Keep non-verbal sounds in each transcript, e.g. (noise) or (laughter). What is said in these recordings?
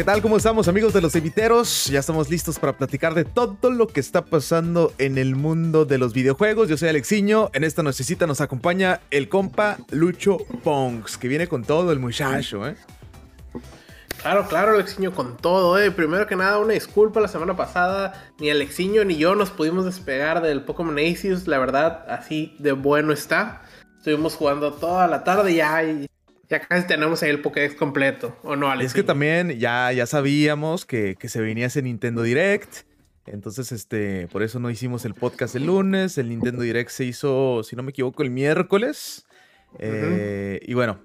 ¿Qué tal? ¿Cómo estamos amigos de los eviteros? Ya estamos listos para platicar de todo lo que está pasando en el mundo de los videojuegos. Yo soy Alexiño, en esta necesita nos acompaña el compa Lucho Ponks, que viene con todo el muchacho, ¿eh? Claro, claro, Alexiño, con todo, eh. Primero que nada, una disculpa, la semana pasada ni Alexiño ni yo nos pudimos despegar del Pokémon Aces, la verdad, así de bueno está. Estuvimos jugando toda la tarde ya y ya casi tenemos ahí el Pokédex completo, ¿o no, Alex? Es que también ya, ya sabíamos que, se venía ese Nintendo Direct. Entonces, este, por eso no hicimos el podcast el lunes. El Nintendo Direct se hizo, si no me equivoco, el miércoles. Eh, y bueno,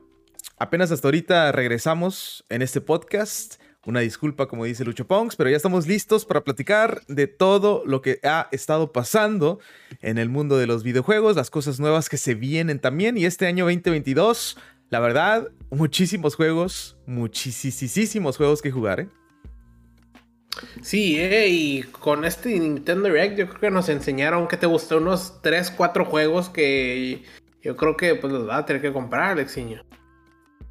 apenas hasta ahorita regresamos en este podcast. Una disculpa, como dice Lucho Ponks, pero ya estamos listos para platicar de todo lo que ha estado pasando en el mundo de los videojuegos, las cosas nuevas que se vienen también. Y este año 2022 la verdad, muchísimos juegos, muchísimos juegos que jugar, ¿eh? Sí, eh, y con este Nintendo Direct yo creo que nos enseñaron que te gustó unos 3, 4 juegos que yo creo que pues los va a tener que comprar, Alexiño.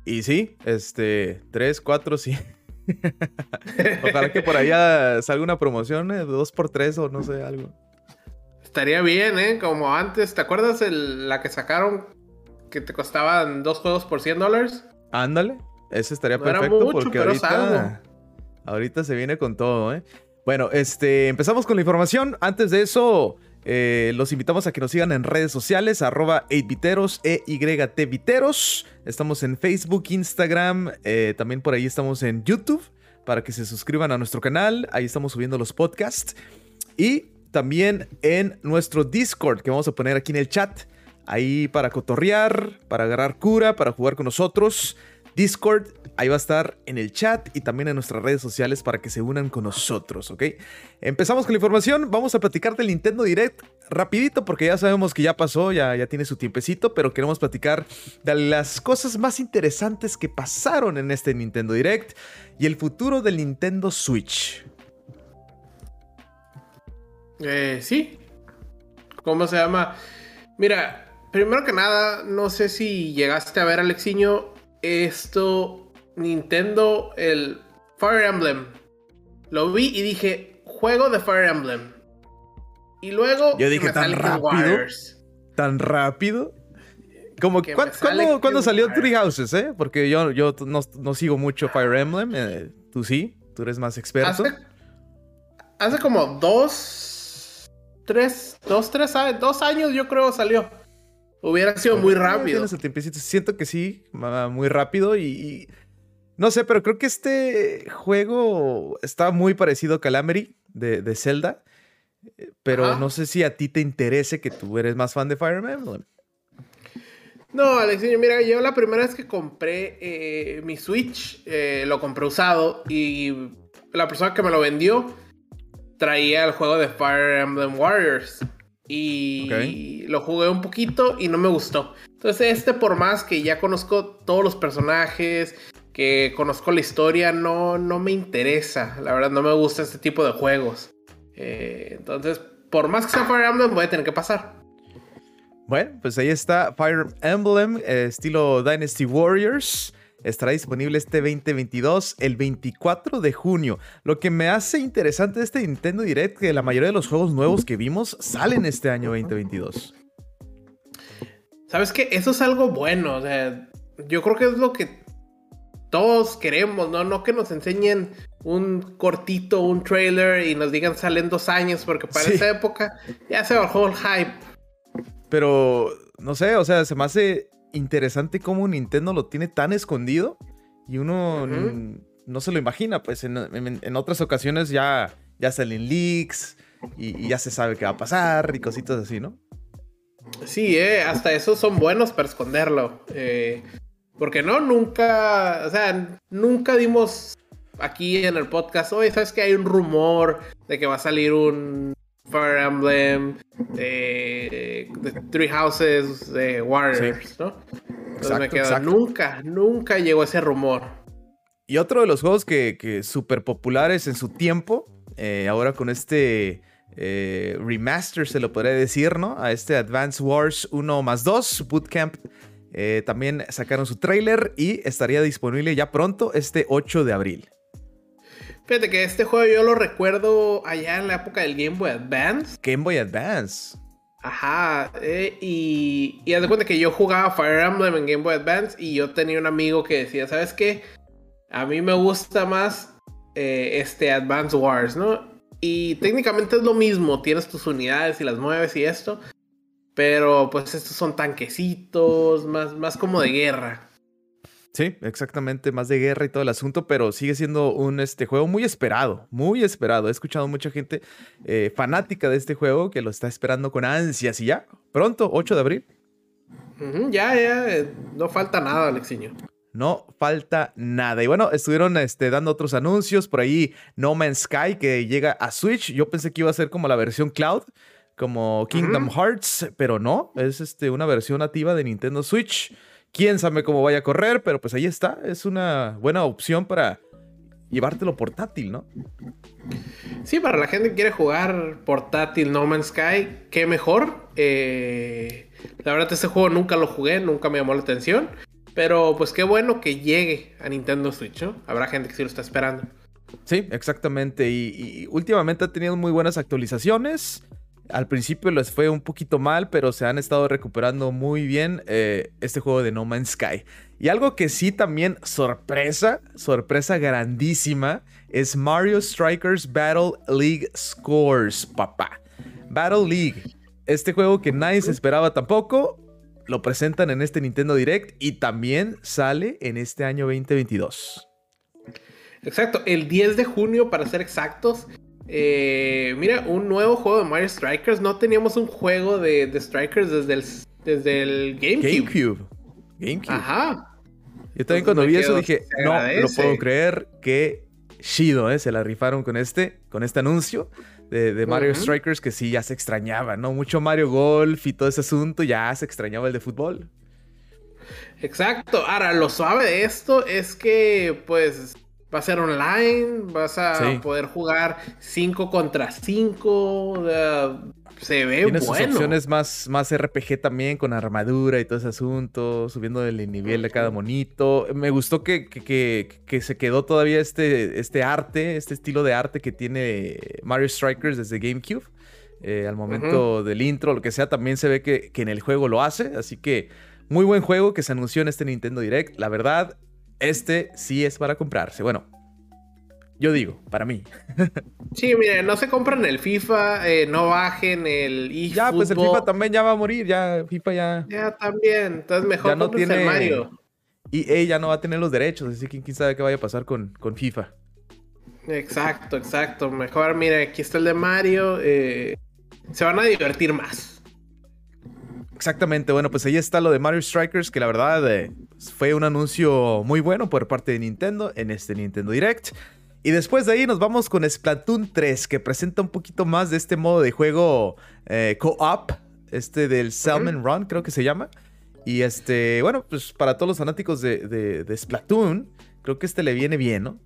Y sí, este, 3, 4, sí. (laughs) Ojalá que por allá salga una promoción de 2x3 o no sé, algo. Estaría bien, ¿eh? Como antes, ¿te acuerdas la que sacaron que te costaban dos juegos por 100 dólares. Ándale, ese estaría perfecto porque ahorita, ahorita se viene con todo, ¿eh? Bueno, este, empezamos con la información. Antes de eso, eh, los invitamos a que nos sigan en redes sociales, arroba 8viteros, e viteros. Estamos en Facebook, Instagram, eh, también por ahí estamos en YouTube, para que se suscriban a nuestro canal. Ahí estamos subiendo los podcasts. Y también en nuestro Discord, que vamos a poner aquí en el chat ahí para cotorrear, para agarrar cura, para jugar con nosotros. Discord, ahí va a estar en el chat y también en nuestras redes sociales para que se unan con nosotros, ¿ok? Empezamos con la información, vamos a platicar del Nintendo Direct rapidito porque ya sabemos que ya pasó, ya, ya tiene su tiempecito, pero queremos platicar de las cosas más interesantes que pasaron en este Nintendo Direct y el futuro del Nintendo Switch. Eh, sí. ¿Cómo se llama? Mira, primero que nada, no sé si llegaste a ver, Alexiño, esto, Nintendo, el Fire Emblem. Lo vi y dije, juego de Fire Emblem. Y luego... Yo dije, tan rápido. Tan rápido. Como, ¿cuándo, salió Three Houses, eh? Porque yo, yo no, sigo mucho Fire Emblem. Eh, tú sí, tú eres más experto. Hace, hace como dos, tres, dos, tres, dos años yo creo salió. Hubiera sido muy rápido. Siento que sí, muy rápido y, No sé, pero creo que este juego está muy parecido a Calamity de, Zelda. Eh, pero no sé si a ti te interese que tú eres más fan de Fire Emblem. No, Alexinho, mira, yo la primera vez que compré eh, mi Switch, eh, lo compré usado y la persona que me lo vendió traía el juego de Fire Emblem Warriors. Y lo jugué un poquito y no me gustó. Entonces este por más que ya conozco todos los personajes, que conozco la historia, no, no me interesa. La verdad no me gusta este tipo de juegos. Eh, entonces, por más que sea Fire Emblem, voy a tener que pasar. Bueno, pues ahí está Fire Emblem, eh, estilo Dynasty Warriors estará disponible este 2022, el 24 de junio. Lo que me hace interesante de este Nintendo Direct que la mayoría de los juegos nuevos que vimos salen este año 2022. ¿Sabes qué? Eso es algo bueno. O sea, yo creo que es lo que todos queremos, ¿no? No que nos enseñen un cortito, un trailer y nos digan salen dos años, porque para esa época ya se bajó el hype. Pero, no sé, o sea, se me hace interesante cómo Nintendo lo tiene tan escondido y uno no se lo imagina, pues en, otras ocasiones ya, ya salen leaks y, ya se sabe qué va a pasar y cositas así, ¿no? Sí, eh, hasta eso son buenos para esconderlo. Eh, porque no, nunca, o sea, nunca dimos aquí en el podcast, oye, ¿sabes que hay un rumor de que va a salir un Fire Emblem, de, Three Houses, de Warriors, ¿no? Entonces me quedo, nunca, nunca llegó ese rumor. Y otro de los juegos que, que súper populares en su tiempo, eh, ahora con este eh, remaster, se lo podría decir, ¿no? A este Advance Wars 1 más 2, Bootcamp. Eh, también sacaron su trailer y estaría disponible ya pronto, este 8 de abril. Fíjate que este juego yo lo recuerdo allá en la época del Game Boy Advance. Game Boy Advance. Ajá, eh, y, y haz de cuenta que yo jugaba Fire Emblem en Game Boy Advance y yo tenía un amigo que decía, ¿sabes qué? A mí me gusta más eh, este Advance Wars, ¿no? Y técnicamente es lo mismo, tienes tus unidades y las mueves y esto, pero pues estos son tanquecitos, más, más como de guerra. Sí, exactamente, más de guerra y todo el asunto, pero sigue siendo un este, juego muy esperado, muy esperado. He escuchado mucha gente eh, fanática de este juego que lo está esperando con ansias y ya, pronto, 8 de abril. ya, ya, eh, no falta nada, Alexiño. No falta nada. Y bueno, estuvieron este, dando otros anuncios. Por ahí No Man's Sky que llega a Switch. Yo pensé que iba a ser como la versión cloud, como Kingdom Hearts, pero no. Es este, una versión nativa de Nintendo Switch. Quién sabe cómo vaya a correr, pero pues ahí está. Es una buena opción para llevártelo portátil, ¿no? Sí, para la gente que quiere jugar portátil No Man's Sky, qué mejor. Eh, la verdad, este juego nunca lo jugué, nunca me llamó la atención. Pero pues qué bueno que llegue a Nintendo Switch, ¿no? Habrá gente que sí lo está esperando. Sí, exactamente. y últimamente ha tenido muy buenas actualizaciones. Al principio les fue un poquito mal, pero se han estado recuperando muy bien eh, este juego de No Man's Sky. Y algo que sí también sorpresa, sorpresa grandísima, es Mario Strikers Battle League Scores, papá. Battle League, este juego que nadie se esperaba tampoco, lo presentan en este Nintendo Direct y también sale en este año 2022. Exacto, el 10 de junio para ser exactos. Eh, mira, un nuevo juego de Mario Strikers. No teníamos un juego de, Strikers desde el, desde el GameCube. GameCube. Ajá. Yo también cuando vi eso dije, no lo puedo creer, que chido, ¿eh? Se la rifaron con este, con este anuncio de, Mario Strikers que sí ya se extrañaba, ¿no? Mucho Mario Golf y todo ese asunto, ya se extrañaba el de fútbol. Exacto. Ahora, lo suave de esto es que, pues, va a ser online, vas a poder jugar 5 contra 5. se ve Tiene sus opciones más, más RPG también, con armadura y todo ese asunto, subiendo el nivel de cada monito. Me gustó que, que, se quedó todavía este, este arte, este estilo de arte que tiene Mario Strikers desde GameCube. Eh, al momento del intro, lo que sea, también se ve que, que en el juego lo hace. Así que muy buen juego que se anunció en este Nintendo Direct. La verdad, este sí es para comprarse. Bueno, yo digo, para mí. sí, mire, no se compran el FIFA, eh, no bajen el eFootball. Ya, pues el FIFA también ya va a morir, ya FIFA ya. Ya también, entonces mejor no tiene el Mario. Y ella no va a tener los derechos, así que quién sabe qué vaya a pasar con, con FIFA. Exacto, exacto. Mejor, mire, aquí está el de Mario. Eh, se van a divertir más. Exactamente, bueno, pues ahí está lo de Mario Strikers, que la verdad eh, fue un anuncio muy bueno por parte de Nintendo en este Nintendo Direct. Y después de ahí nos vamos con Splatoon 3, que presenta un poquito más de este modo de juego eh, co-op, este del Salmon Run, creo que se llama. Y este, bueno, pues para todos los fanáticos de, Splatoon, creo que este le viene bien, ¿no?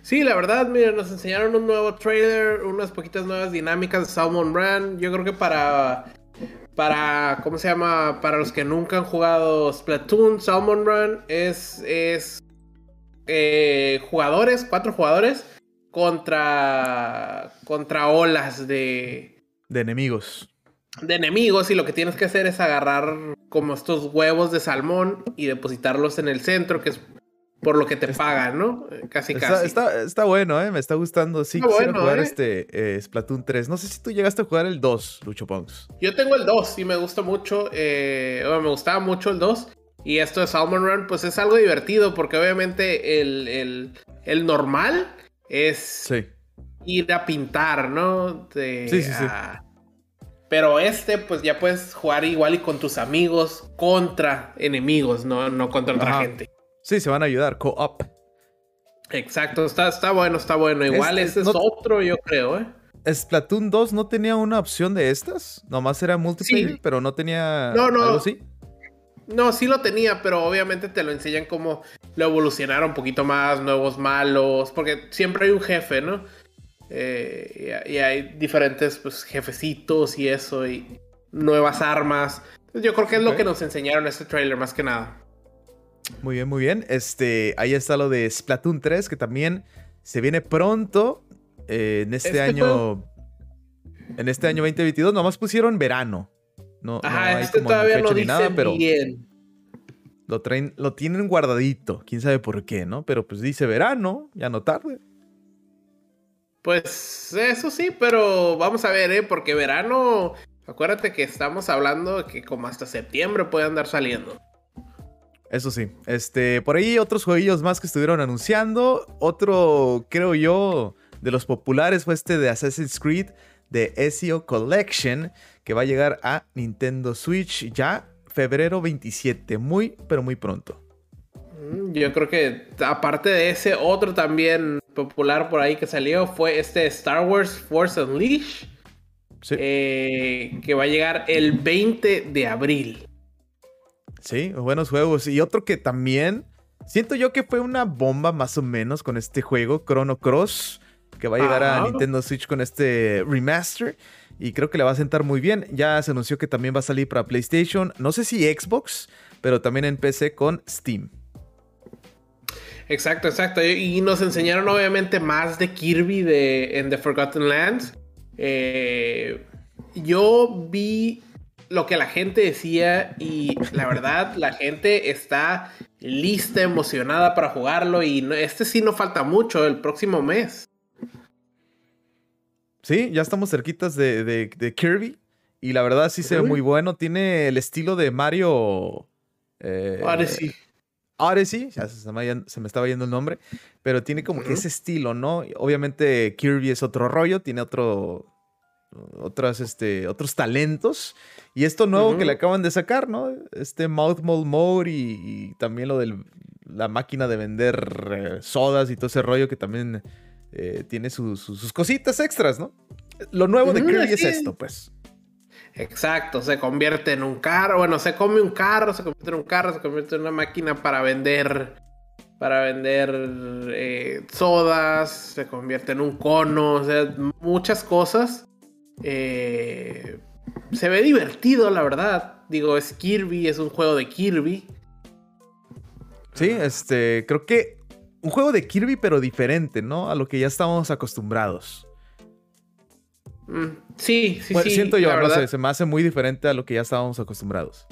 Sí, la verdad, mira, nos enseñaron un nuevo trailer, unas poquitas nuevas dinámicas de Salmon Run. Yo creo que para para, ¿cómo se llama? Para los que nunca han jugado Splatoon, Salmon Run, es, es eh, jugadores, cuatro jugadores, contra, contra olas de... De enemigos. De enemigos y lo que tienes que hacer es agarrar como estos huevos de salmón y depositarlos en el centro, que es por lo que te pagan, ¿no? Casi, casi. Está, bueno, ¿eh? Me está gustando. Sí, quisiera jugar ¿eh? este eh, Splatoon 3. No sé si tú llegaste a jugar el 2, Lucho Ponks. Yo tengo el 2 y me gusta mucho. Eh, me gustaba mucho el 2. Y esto de Salmon Run, pues es algo divertido porque obviamente el, el, normal es ir a pintar, ¿no? sí, sí, sí. Pero este, pues ya puedes jugar igual y con tus amigos contra enemigos, no, no contra otra gente. Sí, se van a ayudar, co-op. Exacto, está, está bueno, está bueno. Igual ese es otro, yo creo, ¿eh? Splatoon 2 no tenía una opción de estas, nomás era multiplayer, pero no tenía no, no. algo así. No, sí lo tenía, pero obviamente te lo enseñan como lo evolucionaron un poquito más, nuevos malos, porque siempre hay un jefe, ¿no? Eh, y, hay diferentes pues, jefecitos y eso, y nuevas armas. Yo creo que es lo que nos enseñaron este trailer más que nada. Muy bien, muy bien. Este, ahí está lo de Splatoon 3, que también Se viene pronto eh, en este, este año. En este año 2022. Nomás pusieron verano. No, Ajá, este todavía no dice nada, pero bien. Lo, traen, lo tienen guardadito. Quién sabe por qué, ¿no? Pero pues dice verano, ya no tarde. Pues eso sí, pero vamos a ver, ¿eh? Porque verano, acuérdate que estamos hablando de que como hasta septiembre puede andar saliendo. Eso sí, este, por ahí otros jueguillos más que estuvieron anunciando. Otro, creo yo, de los populares fue este de Assassin's Creed de Ezio Collection, que va a llegar a Nintendo Switch ya febrero 27, muy, pero muy pronto. Mm, yo creo que aparte de ese, otro también popular por ahí que salió fue este Star Wars Force Unleashed. Eh, que va a llegar el 20 de abril. Sí, buenos juegos. Y otro que también siento yo que fue una bomba más o menos con este juego, Chrono Cross, que va a llegar a Nintendo Switch con este remaster. Y creo que le va a sentar muy bien. Ya se anunció que también va a salir para PlayStation. No sé si Xbox, pero también en PC con Steam. Exacto, exacto. Y nos enseñaron obviamente más de Kirby de, en The Forgotten Lands. Eh, yo vi lo que la gente decía y la verdad la gente está lista, emocionada para jugarlo y este sí no falta mucho, el próximo mes. Sí, ya estamos cerquitas de, Kirby y la verdad sí se ve muy bueno, tiene el estilo de Mario... Eh, Odyssey, ya se me, se me, estaba yendo el nombre, pero tiene como que ese estilo, ¿no? Obviamente Kirby es otro rollo, tiene otro, otras, este, otros talentos. Y esto nuevo que le acaban de sacar, ¿no? Este Mouth Mold Mode y, también lo de la máquina de vender eh, sodas y todo ese rollo que también eh, tiene sus cositas extras, ¿no? Lo nuevo de Kirby es esto, pues. Exacto, se convierte en un carro, bueno, se come un carro, se convierte en un carro, se convierte en una máquina para vender, para vender eh, sodas, se convierte en un cono, o sea, muchas cosas. Eh, se ve divertido, la verdad. Digo, es Kirby, es un juego de Kirby. Sí, este, creo que un juego de Kirby, pero diferente, ¿no? A lo que ya estamos acostumbrados. Mm, sí, sí, sí. Siento yo, no sé, se me hace muy diferente a lo que ya estábamos acostumbrados.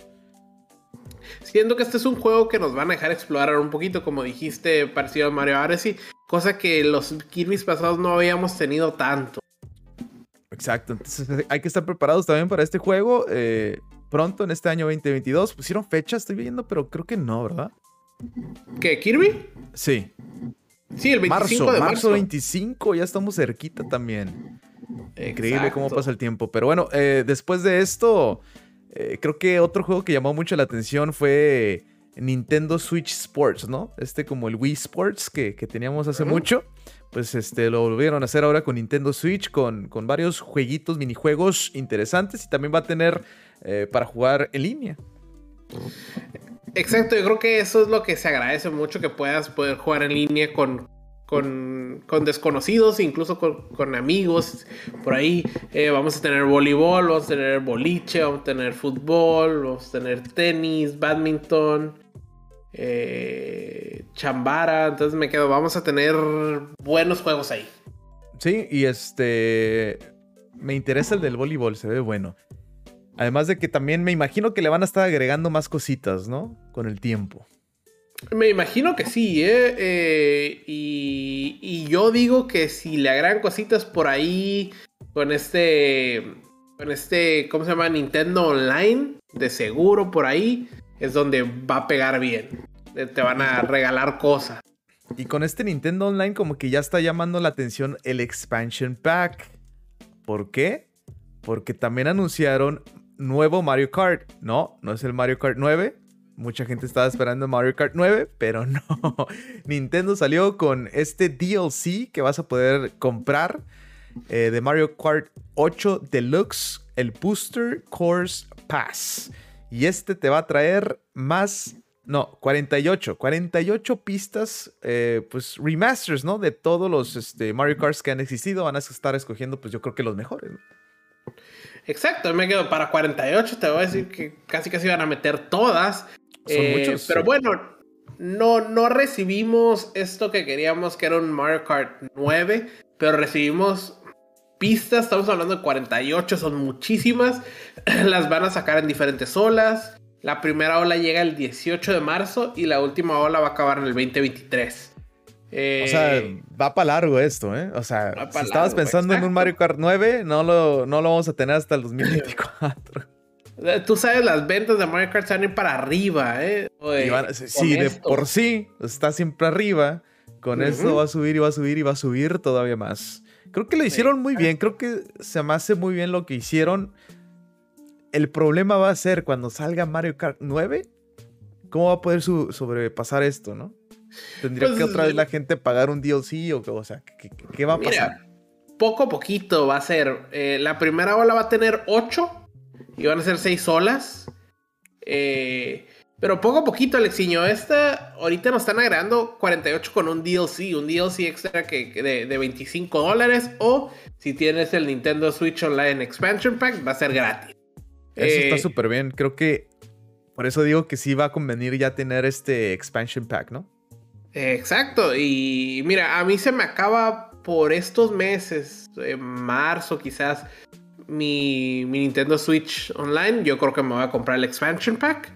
Siento que este es un juego que nos van a dejar explorar un poquito, como dijiste, parecido a Mario Odyssey, cosa que los Kirby's pasados no habíamos tenido tanto. Exacto, entonces eh, hay que estar preparados también para este juego. Eh, pronto, en este año 2022, pusieron fecha, estoy viendo, pero creo que no, ¿verdad? ¿Qué, Kirby? Sí. Sí, el 25 marzo, de marzo. Marzo 25, ya estamos cerquita también. Increíble cómo pasa el tiempo. Pero bueno, eh, después de esto, eh, creo que otro juego que llamó mucho la atención fue Nintendo Switch Sports, ¿no? Este como el Wii Sports que, teníamos hace mucho. Pues este lo volvieron a hacer ahora con Nintendo Switch, con, con varios jueguitos, minijuegos interesantes y también va a tener eh, para jugar en línea. Exacto, yo creo que eso es lo que se agradece mucho, que puedas poder jugar en línea con, con, desconocidos, incluso con, amigos por ahí. Eh, vamos a tener voleibol, vamos a tener boliche, vamos a tener fútbol, vamos a tener tenis, badminton, eh, chambara. Entonces me quedo, vamos a tener buenos juegos ahí. Sí, y este... Me interesa el del voleibol, se ve bueno. Además de que también me imagino que le van a estar agregando más cositas, ¿no? Con el tiempo. Me imagino que sí, ¿eh? eh y, yo digo que si le agregan cositas por ahí con este, con este, ¿cómo se llama? Nintendo Online, de seguro por ahí, es donde va a pegar bien. Te van a regalar cosas. Y con este Nintendo Online como que ya está llamando la atención el expansion pack. ¿Por qué? Porque también anunciaron nuevo Mario Kart. No, no es el Mario Kart 9, Mucha gente estaba esperando Mario Kart 9, pero (laughs) no. Nintendo salió con este DLC que vas a poder comprar eh, de Mario Kart 8 Deluxe, el Booster Course Pass. Y este te va a traer más, no, 48, 48 pistas, eh, pues remasters, ¿no? De todos los este, Mario Karts que han existido. Van a estar escogiendo, pues yo creo que los mejores. Exacto, me quedo para 48, te voy a decir que casi casi van a meter todas. Son eh, muchos. Pero bueno, no, no recibimos esto que queríamos, que era un Mario Kart 9, pero recibimos pistas, estamos hablando de 48, son muchísimas, (clears throat) las van a sacar en diferentes olas. La primera ola llega el 18 de marzo y la última ola va a acabar en el 2023. o sea, eh, va para largo esto, ¿eh? O sea, si estabas pensando en un Mario Kart 9, no lo, no lo vamos a tener hasta el 2024. (laughs) Tú sabes, las ventas de Mario Kart salen para arriba, ¿eh? sí, de por sí está siempre arriba. Con esto va a subir y va a subir y va a subir todavía más. Creo que lo hicieron muy bien. Creo que se me hace muy bien lo que hicieron. El problema va a ser cuando salga Mario Kart 9. ¿Cómo va a poder sobrepasar esto, no? ¿Tendría que pues, otra vez la gente pagar un DLC o, o sea, ¿qué, va a pasar? poco a poquito va a ser. Eh, la primera ola va a tener 8 y van a ser seis olas. Eh, pero poco a poquito, Alexiño. Esta, ahorita nos están agregando 48 con un DLC, un DLC extra que, de, de 25 dólares. O si tienes el Nintendo Switch Online Expansion Pack, va a ser gratis. Eso está eh, súper bien. Creo que por eso digo que sí va a convenir ya tener este Expansion Pack, ¿no? Exacto. Y mira, a mí se me acaba por estos meses, en marzo quizás, mi, Nintendo Switch Online, yo creo que me voy a comprar el expansion pack.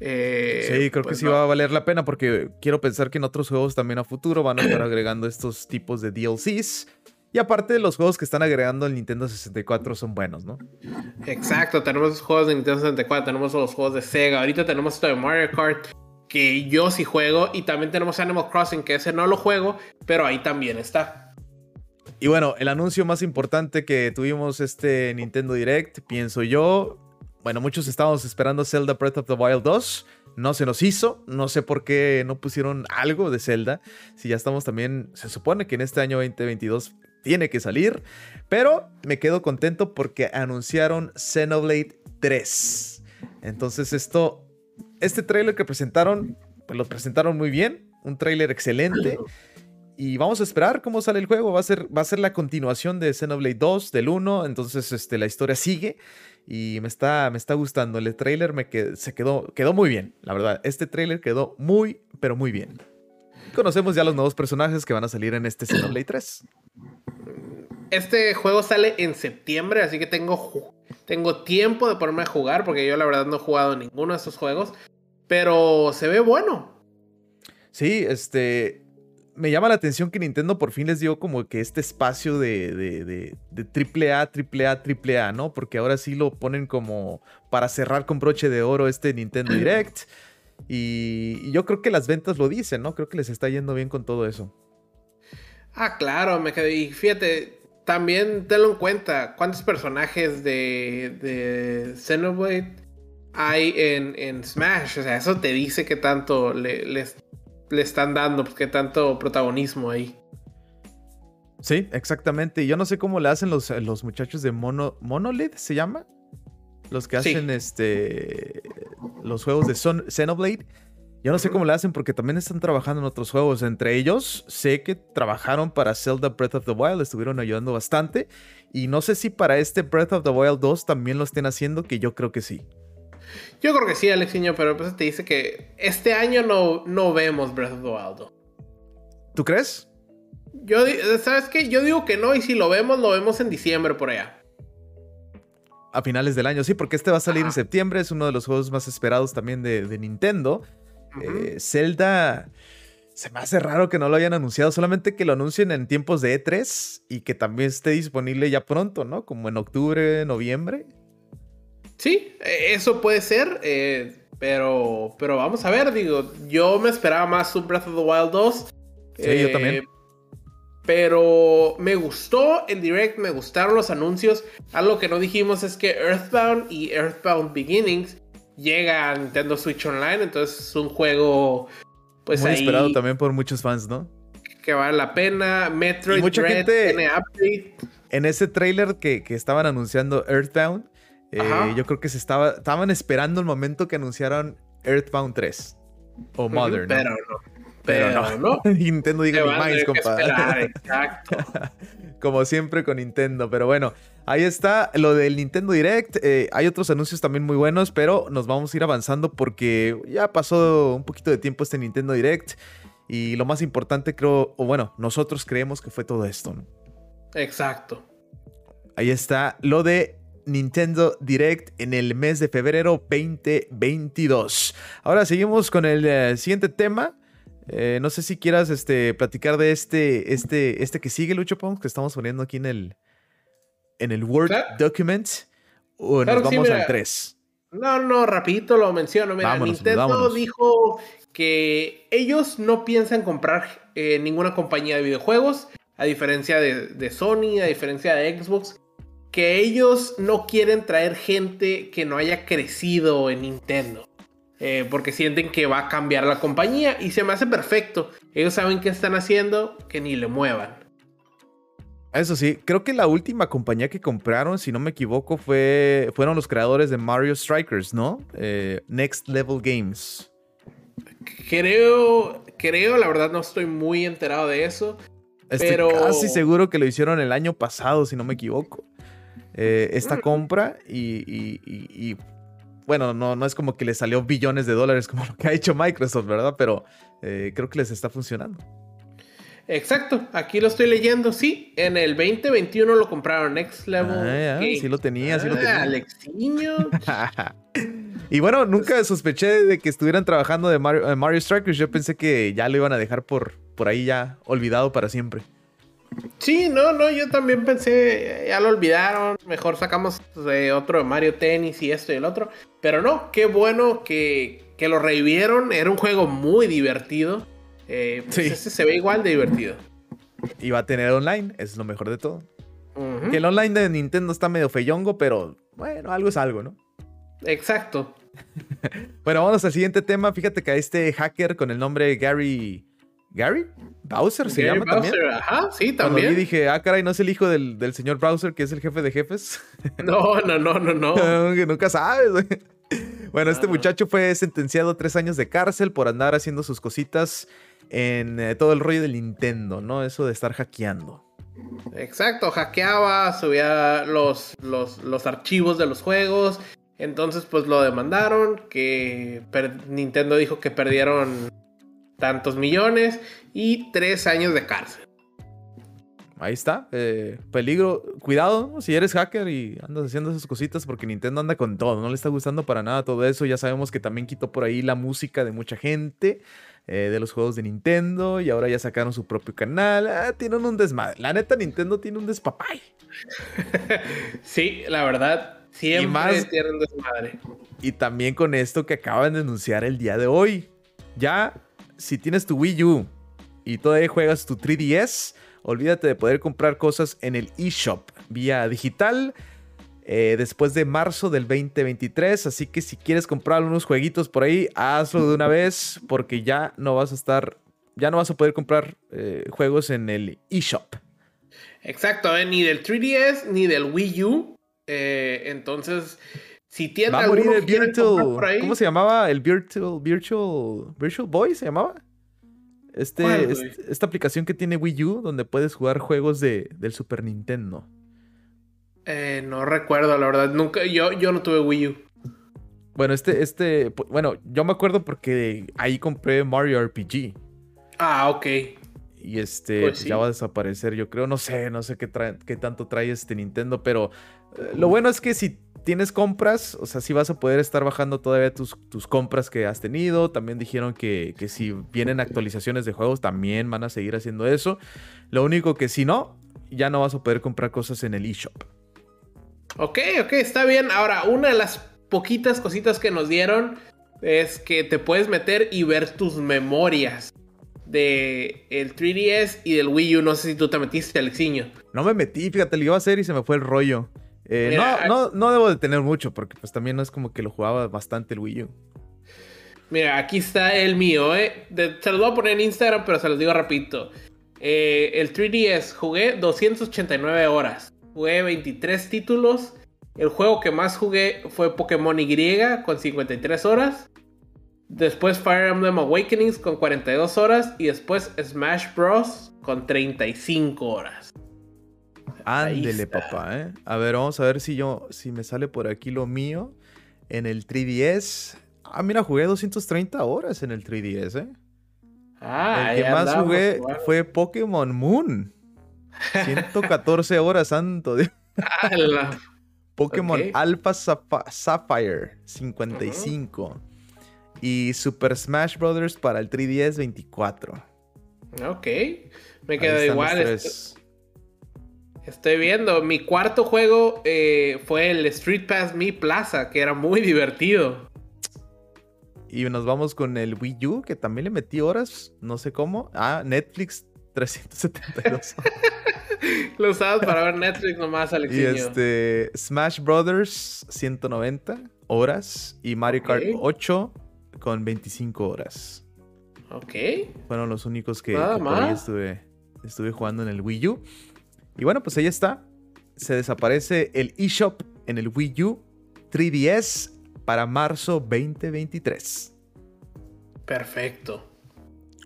Eh, sí, creo que pues sí va a valer la pena porque quiero pensar que en otros juegos también a futuro van a estar agregando estos tipos de DLCs. Y aparte, los juegos que están agregando el Nintendo 64 son buenos, ¿no? Exacto, tenemos los juegos de Nintendo 64, tenemos los juegos de Sega, ahorita tenemos esto de Mario Kart, que yo sí juego, y también tenemos Animal Crossing, que ese no lo juego, pero ahí también está. Y bueno, el anuncio más importante que tuvimos este Nintendo Direct, pienso yo. Bueno, muchos estábamos esperando Zelda Breath of the Wild 2. No se nos hizo. No sé por qué no pusieron algo de Zelda. Si ya estamos también. Se supone que en este año 2022 tiene que salir. Pero me quedo contento porque anunciaron Xenoblade 3. Entonces, esto. Este trailer que presentaron. Pues lo presentaron muy bien. Un trailer excelente. Y vamos a esperar cómo sale el juego. Va a ser, va a ser la continuación de Xenoblade 2, del 1. Entonces, este, la historia sigue. Y me está, me está gustando. El trailer me se quedó, quedó muy bien, la verdad. Este trailer quedó muy, pero muy bien. Conocemos ya los nuevos personajes que van a salir en este Xenoblade 3. Este juego sale en septiembre, así que tengo, tengo tiempo de ponerme a jugar, porque yo la verdad no he jugado ninguno de estos juegos. Pero se ve bueno. Sí, este me llama la atención que Nintendo por fin les dio como que este espacio de, de, de, de AAA, AAA, AAA, ¿no? Porque ahora sí lo ponen como para cerrar con broche de oro este Nintendo (clears throat) Direct. Y, yo creo que las ventas lo dicen, ¿no? Creo que les está yendo bien con todo eso. Ah, claro, me quedé. Y fíjate, también tenlo en cuenta, ¿cuántos personajes de, de Xenoblade hay en, en Smash? O sea, eso te dice que tanto le, les le están dando, pues qué tanto protagonismo ahí. Sí, exactamente. Yo no sé cómo le hacen los, los muchachos de Mono, Monolith, ¿se llama? Los que hacen este los juegos de Son, Xenoblade. Yo no sé cómo le hacen porque también están trabajando en otros juegos. Entre ellos, sé que trabajaron para Zelda Breath of the Wild, estuvieron ayudando bastante. Y no sé si para este Breath of the Wild 2 también lo estén haciendo, que yo creo que sí. Yo creo que sí, Alexiño, pero pues te dice que este año no, no vemos Breath of the Wild. ¿Tú crees? Yo, ¿sabes qué? Yo digo que no, y si lo vemos, lo vemos en diciembre por allá. A finales del año, sí, porque este va a salir en septiembre, es uno de los juegos más esperados también de, Nintendo. Eh, Zelda, se me hace raro que no lo hayan anunciado, solamente que lo anuncien en tiempos de E3 y que también esté disponible ya pronto, ¿no? Como en octubre, noviembre. Sí, e, eso puede ser, eh, pero, pero vamos a ver, digo, yo me esperaba más un Breath of the Wild 2. Sí, yo eh, también. Pero me gustó el direct, me gustaron los anuncios. Algo que no dijimos es que Earthbound y Earthbound Beginnings llega a Nintendo Switch Online, entonces es un juego pues muy esperado también por muchos fans, ¿no? Que vale la pena. Metroid mucha gente En ese trailer que, que estaban anunciando Earthbound, eh, yo creo que se estaba, estaban esperando el momento que anunciaron Earthbound 3 o Modern. Pero no. Pero, no. (laughs) Nintendo diga mi más, compadre. Exacto. como siempre con Nintendo. Pero bueno, ahí está lo del Nintendo Direct. Eh, hay otros anuncios también muy buenos, pero nos vamos a ir avanzando porque ya pasó un poquito de tiempo este Nintendo Direct. Y lo más importante creo, o bueno, nosotros creemos que fue todo esto. Exacto. Ahí está lo de Nintendo Direct en el mes de febrero 2022. Ahora seguimos con el eh, siguiente tema. Eh, no sé si quieras este, platicar de este, este, este que sigue, Lucho Pons, que estamos poniendo aquí en el, en el Word document. O nos vamos al 3. No, no, rapidito lo menciono. Mira, Nintendo dijo que ellos no piensan comprar eh, ninguna compañía de videojuegos, a diferencia de, de, Sony, a diferencia de Xbox, que ellos no quieren traer gente que no haya crecido en Nintendo. Eh, porque sienten que va a cambiar la compañía y se me hace perfecto. Ellos saben qué están haciendo, que ni le muevan. Eso sí, creo que la última compañía que compraron, si no me equivoco, fue, fueron los creadores de Mario Strikers, ¿no? Eh, Next Level Games. Creo, creo, la verdad no estoy muy enterado de eso. Estoy pero... casi seguro que lo hicieron el año pasado, si no me equivoco. Eh, esta compra y, bueno, no, no es como que le salió billones de dólares como lo que ha hecho Microsoft, ¿verdad? Pero eh, creo que les está funcionando. Exacto, aquí lo estoy leyendo, sí, en el 2021 lo compraron Next Level. Ah, sí lo tenía, sí lo tenía. Alexiño. (laughs) y bueno, nunca sospeché de que estuvieran trabajando de Mario, Mario Strikers. Yo pensé que ya lo iban a dejar por, por ahí ya olvidado para siempre. Sí, no, no, yo también pensé, ya lo olvidaron, mejor sacamos de otro de Mario Tennis y esto y el otro. Pero no, qué bueno que, lo revivieron, era un juego muy divertido. Eh, pues sí. se ve igual de divertido. Y va a tener online, es lo mejor de todo. Que el online de Nintendo está medio feyongo, pero bueno, algo es algo, ¿no? Exacto. (laughs) bueno, vamos al siguiente tema. Fíjate que a este hacker con el nombre Gary ¿Gary? ¿Bowser se llama también? Ajá, sí, también. Cuando dije, ah, caray, ¿no es el hijo del, señor Bowser, que es el jefe de jefes? (laughs) No, no, no, no, no. (laughs) que nunca sabes. Bueno, este muchacho fue sentenciado a tres años de cárcel por andar haciendo sus cositas en eh, todo el rollo del Nintendo, ¿no? Eso de estar hackeando. Exacto, hackeaba, subía los, los, los archivos de los juegos. Entonces, pues lo demandaron, que Nintendo dijo que perdieron tantos millones y tres años de cárcel. Ahí está, eh, peligro, cuidado si eres hacker y andas haciendo esas cositas porque Nintendo anda con todo, no le está gustando para nada todo eso, ya sabemos que también quitó por ahí la música de mucha gente eh, de los juegos de Nintendo y ahora ya sacaron su propio canal, ah, tienen un desmadre, la neta Nintendo tiene un despapay. (laughs) sí, la verdad, siempre más, tiene un desmadre. Y también con esto que acaban de anunciar el día de hoy, ya si tienes tu Wii U y todavía juegas tu 3DS, olvídate de poder comprar cosas en el eShop vía digital. Eh, después de marzo del 2023. Así que si quieres comprar unos jueguitos por ahí, hazlo de una vez porque ya no vas a estar, ya no vas a poder comprar eh, juegos en el eShop. Exacto, eh, ni del 3DS ni del Wii U. entonces, si tiene Va a morir el Virtual. ¿Cómo se llamaba? El Virtual, Virtual, Virtual Boy se llamaba. Este, esta aplicación que tiene Wii U donde puedes jugar juegos de, del Super Nintendo. Eh, no recuerdo, la verdad. Nunca, yo, yo no tuve Wii U. Bueno, este, este, bueno, yo me acuerdo porque ahí compré Mario RPG. Ah, ok. Y este pues ya va a desaparecer, yo creo. No sé, no sé qué, qué tanto trae este Nintendo, pero eh, lo bueno es que si tienes compras, o sea, sí vas a poder estar bajando todavía tus, tus compras que has tenido. También dijeron que, si vienen actualizaciones de juegos, también van a seguir haciendo eso. Lo único que si no, ya no vas a poder comprar cosas en el eShop. Ok, ok, está bien. Ahora, una de las poquitas cositas que nos dieron es que te puedes meter y ver tus memorias de el 3DS y del Wii U. No sé si tú te metiste, Alexiño. No me metí, fíjate, lo iba a hacer y se me fue el rollo. Eh, no, no, debo de tener mucho, porque pues también no es como que lo jugaba bastante el Wii U. Mira, aquí está el mío, ¿eh? se los voy a poner en Instagram, pero se los digo rapidito. Eh, el 3DS jugué 289 horas. Jugué 23 títulos. El juego que más jugué fue Pokémon Y con 53 horas. Después Fire Emblem Awakenings con 42 horas. Y después Smash Bros. con 35 horas. Ándele, papá, ¿eh? A ver, vamos a ver si yo, si me sale por aquí lo mío. En el 3DS. Ah, mira, jugué 230 horas en el 3DS, ¿eh? Ah, el que más jugué fue Pokémon Moon. 114 horas, santo Dios. (laughs) Pokémon Alpha Sapphire, 55. Y Super Smash Bros. para el 3DS, 24. Ok. Me queda igual. Estoy viendo. Mi cuarto juego eh, fue el Street Pass Me Plaza, que era muy divertido. Y nos vamos con el Wii U, que también le metí horas, no sé cómo. Ah, Netflix (laughs) 372. Lo usabas para ver Netflix nomás, Alexinho. Y este, Smash Brothers 190 horas y Mario Kart 8 con 25 horas. Ok. Fueron los únicos que, estuve, estuve jugando en el Wii U. Y bueno, pues ahí está. Se desaparece el eShop en el Wii U 3DS para marzo 2023. Perfecto.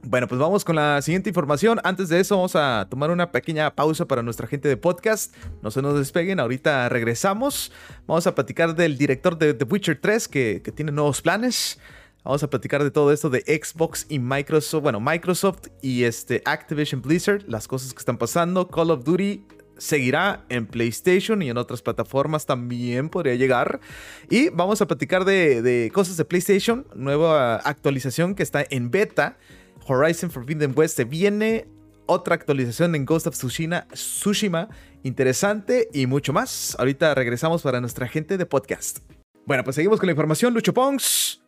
Bueno, pues vamos con la siguiente información. Antes de eso, vamos a tomar una pequeña pausa para nuestra gente de podcast. No se nos despeguen, ahorita regresamos. Vamos a platicar del director de The Witcher 3 que, que tiene nuevos planes. Vamos a platicar de todo esto de Xbox y Microsoft, bueno, Microsoft y este Activision Blizzard, las cosas que están pasando. Call of Duty seguirá en PlayStation y en otras plataformas también podría llegar. Y vamos a platicar de, cosas de PlayStation, nueva actualización que está en beta. Horizon Forbidden West se viene. Otra actualización en Ghost of Tsushima, Tsushima, interesante y mucho más. Ahorita regresamos para nuestra gente de podcast. Bueno, pues seguimos con la información, Lucho Pongs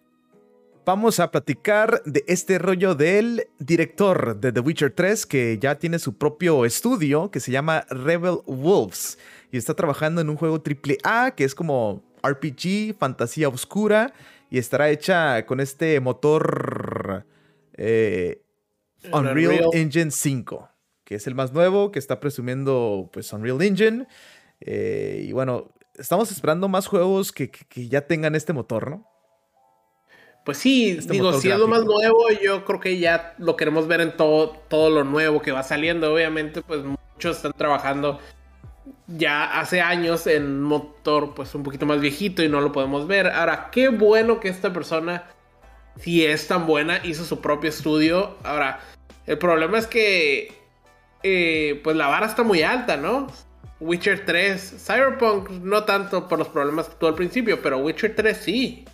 vamos a platicar de este rollo del director de The Witcher 3 que ya tiene su propio estudio que se llama Rebel Wolves y está trabajando en un juego AAA que es como RPG, fantasía oscura y estará hecha con este motor eh, Unreal, Engine 5 que es el más nuevo que está presumiendo pues Unreal Engine eh, y bueno estamos esperando más juegos que ya tengan este motor, ¿no? Pues sí, este digo, si es lo más nuevo, yo creo que ya lo queremos ver en todo, todo lo nuevo que va saliendo. Obviamente, pues muchos están trabajando ya hace años en un motor pues un poquito más viejito y no lo podemos ver. Ahora, qué bueno que esta persona, si es tan buena, hizo su propio estudio. Ahora, el problema es que eh, pues la vara está muy alta, ¿no? Witcher 3, Cyberpunk no tanto por los problemas que tuvo al principio, pero Witcher 3 sí.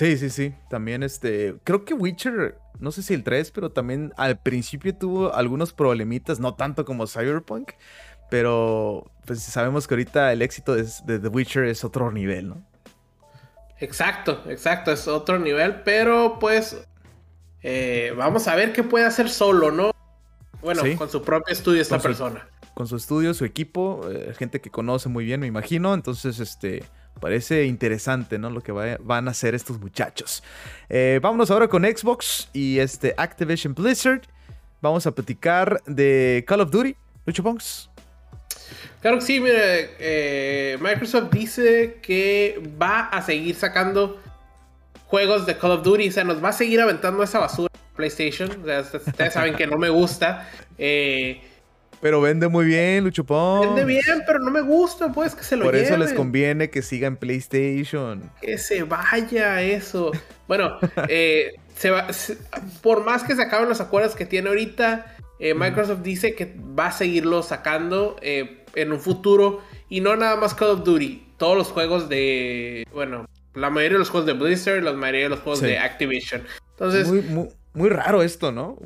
Sí, sí, sí. También este. Creo que Witcher, no sé si el 3, pero también al principio tuvo algunos problemitas, no tanto como Cyberpunk. Pero pues sabemos que ahorita el éxito de, The Witcher es otro nivel, ¿no? Exacto, exacto, es otro nivel, pero pues eh, vamos a ver qué puede hacer solo, ¿no? Bueno, con su propio estudio esta persona. con su estudio, su equipo, eh, gente que conoce muy bien, me imagino. Entonces, este, Parece interesante, ¿no? Lo que van a hacer estos muchachos. Eh, vámonos ahora con Xbox y este Activision Blizzard. Vamos a platicar de Call of Duty. Lucho Ponks. Claro que sí, mire, eh, Microsoft dice que va a seguir sacando juegos de Call of Duty, o sea, nos va a seguir aventando esa basura PlayStation. ustedes saben que no me gusta. Eh, pero vende muy bien, Luchupón. Vende bien, pero no me gusta, pues, que se lo Por eso les conviene que siga en PlayStation. Que se vaya eso. Bueno, (laughs) eh, se va, por más que se acaben los acuerdos que tiene ahorita, eh, Microsoft dice que va a seguirlo sacando eh, en un futuro. Y no nada más Call of Duty. Todos los juegos de. Bueno, la mayoría de los juegos de Blizzard, la mayoría de los juegos de Activision. Entonces. muy, muy raro esto, ¿no?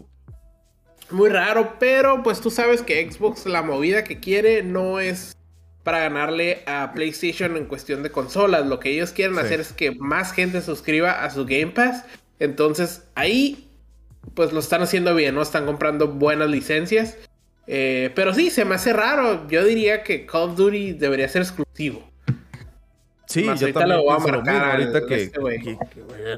Muy raro, pero pues tú sabes que Xbox la movida que quiere no es para ganarle a PlayStation en cuestión de consolas. Lo que ellos quieren hacer es que más gente suscriba a su Game Pass. Entonces ahí pues lo están haciendo bien, ¿no? Están comprando buenas licencias. Eh, pero sí, se me hace raro. Yo diría que Call of Duty debería ser exclusivo. (laughs) Sí, yo también lo voy a marcar ahorita que,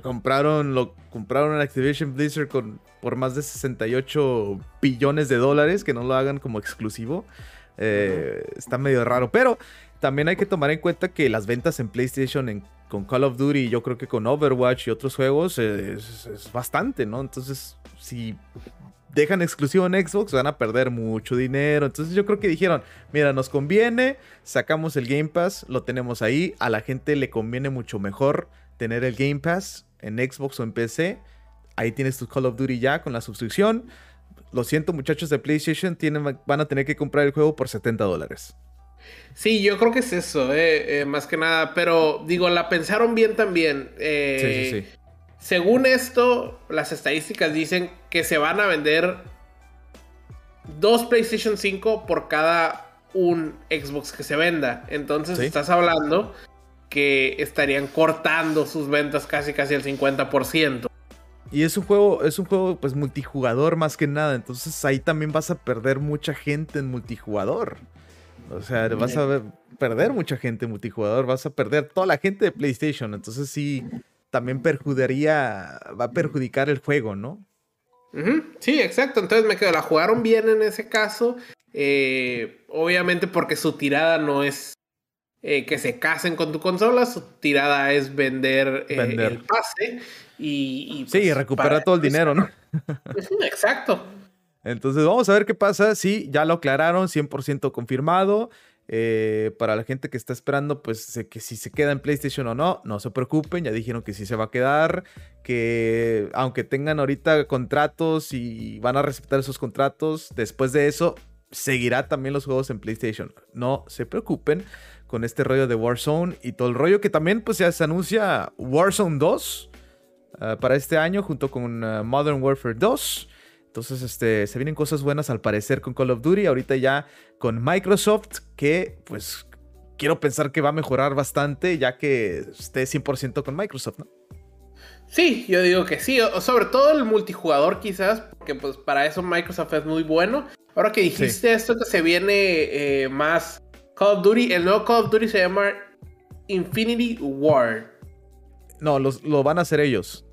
compraron lo compraron en Activision Blizzard con por más de 68 billones de dólares que no lo hagan como exclusivo. Eh, está medio raro, pero también hay que tomar en cuenta que las ventas en PlayStation con Call of Duty, yo creo que con Overwatch y otros juegos es, bastante, ¿no? Entonces, si dejan exclusivo en Xbox, van a perder mucho dinero. Entonces yo creo que dijeron, mira, nos conviene, sacamos el Game Pass, lo tenemos ahí, a la gente le conviene mucho mejor tener el Game Pass en Xbox o en PC. Ahí tienes tu Call of Duty ya con la suscripción. Lo siento muchachos de PlayStation, tienen, van a tener que comprar el juego por 70 dólares. Sí, yo creo que es eso, eh, eh, más que nada. Pero digo, la pensaron bien también. Eh, sí, sí, sí. Según esto, las estadísticas dicen que se van a vender dos PlayStation 5 por cada un Xbox que se venda. Entonces estás hablando que estarían cortando sus ventas casi casi al 50%. Y es un juego, es un juego pues multijugador más que nada. Entonces ahí también vas a perder mucha gente en multijugador. O sea, vas a perder mucha gente multijugador, vas a perder toda la gente de PlayStation. Entonces sí, también perjudicaría, va a perjudicar el juego, ¿no? Sí, exacto. Entonces me quedo, la jugaron bien en ese caso. Eh, obviamente porque su tirada no es eh, que se casen con tu consola, su tirada es vender, eh, el pase. Y, y pues, recuperar todo el dinero, ¿no? exacto. Entonces vamos a ver qué pasa. Sí, ya lo aclararon, 100% confirmado. Eh, para la gente que está esperando, pues que si se queda en PlayStation o no, no se preocupen, ya dijeron que sí se va a quedar, que aunque tengan ahorita contratos y van a respetar esos contratos, después de eso seguirá también los juegos en PlayStation. No se preocupen con este rollo de Warzone y todo el rollo que también pues ya se anuncia Warzone 2 ah, para este año junto con ah, Modern Warfare 2. Entonces, este, se vienen cosas buenas al parecer con Call of Duty. Ahorita ya con Microsoft, que pues quiero pensar que va a mejorar bastante ya que esté 100% con Microsoft, ¿no? Sí, yo digo que sí. sobre todo el multijugador quizás, porque pues para eso Microsoft es muy bueno. Ahora que dijiste esto que se viene eh, más Call of Duty, el nuevo Call of Duty se llama Infinity War. No, lo van a hacer ellos.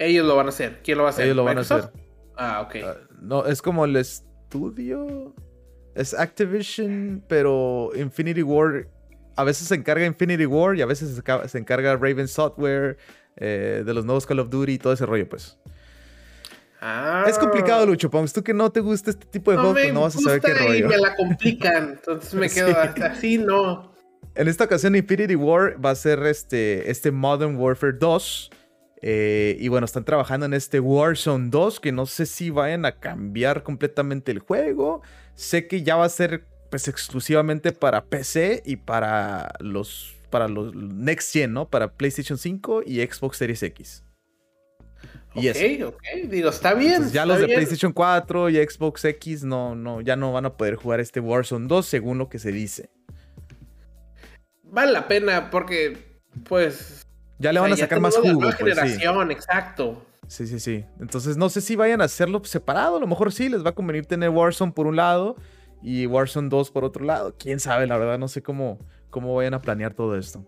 Ellos lo van a hacer. ¿Quién lo va a hacer? Ellos lo van a hacer. Ah, ok. Ah, no, es como el estudio. Es Activision, pero Infinity War. A veces se encarga Infinity War y a veces se encarga Raven Software eh, de los nuevos Call of Duty y todo ese rollo, pues. Ah. Es complicado, Lucho Pongs. Tú que no te gusta este tipo de juegos, pues no vas a saber qué rollo. Y me la complican. Entonces me (laughs) quedo así, no. En esta ocasión, Infinity War va a ser este, este Modern Warfare 2. Eh, y bueno, están trabajando en este Warzone 2, que no sé si vayan a cambiar completamente el juego. Sé que ya va a ser pues exclusivamente para PC y para los, para los Next Gen, ¿no? Para PlayStation 5 y Xbox Series X. Y ok, ok, digo, está bien. ya los de PlayStation 4 y Xbox X no, no, ya no van a poder jugar este Warzone 2 según lo que se dice. Vale la pena porque, pues, ya le van a sacar más jugo. Pues, generación, exacto. Sí, sí, sí. Entonces no sé si vayan a hacerlo separado. A lo mejor sí, les va a convenir tener Warzone por un lado y Warzone 2 por otro lado. Quién sabe, la verdad, no sé cómo, cómo vayan a planear todo esto.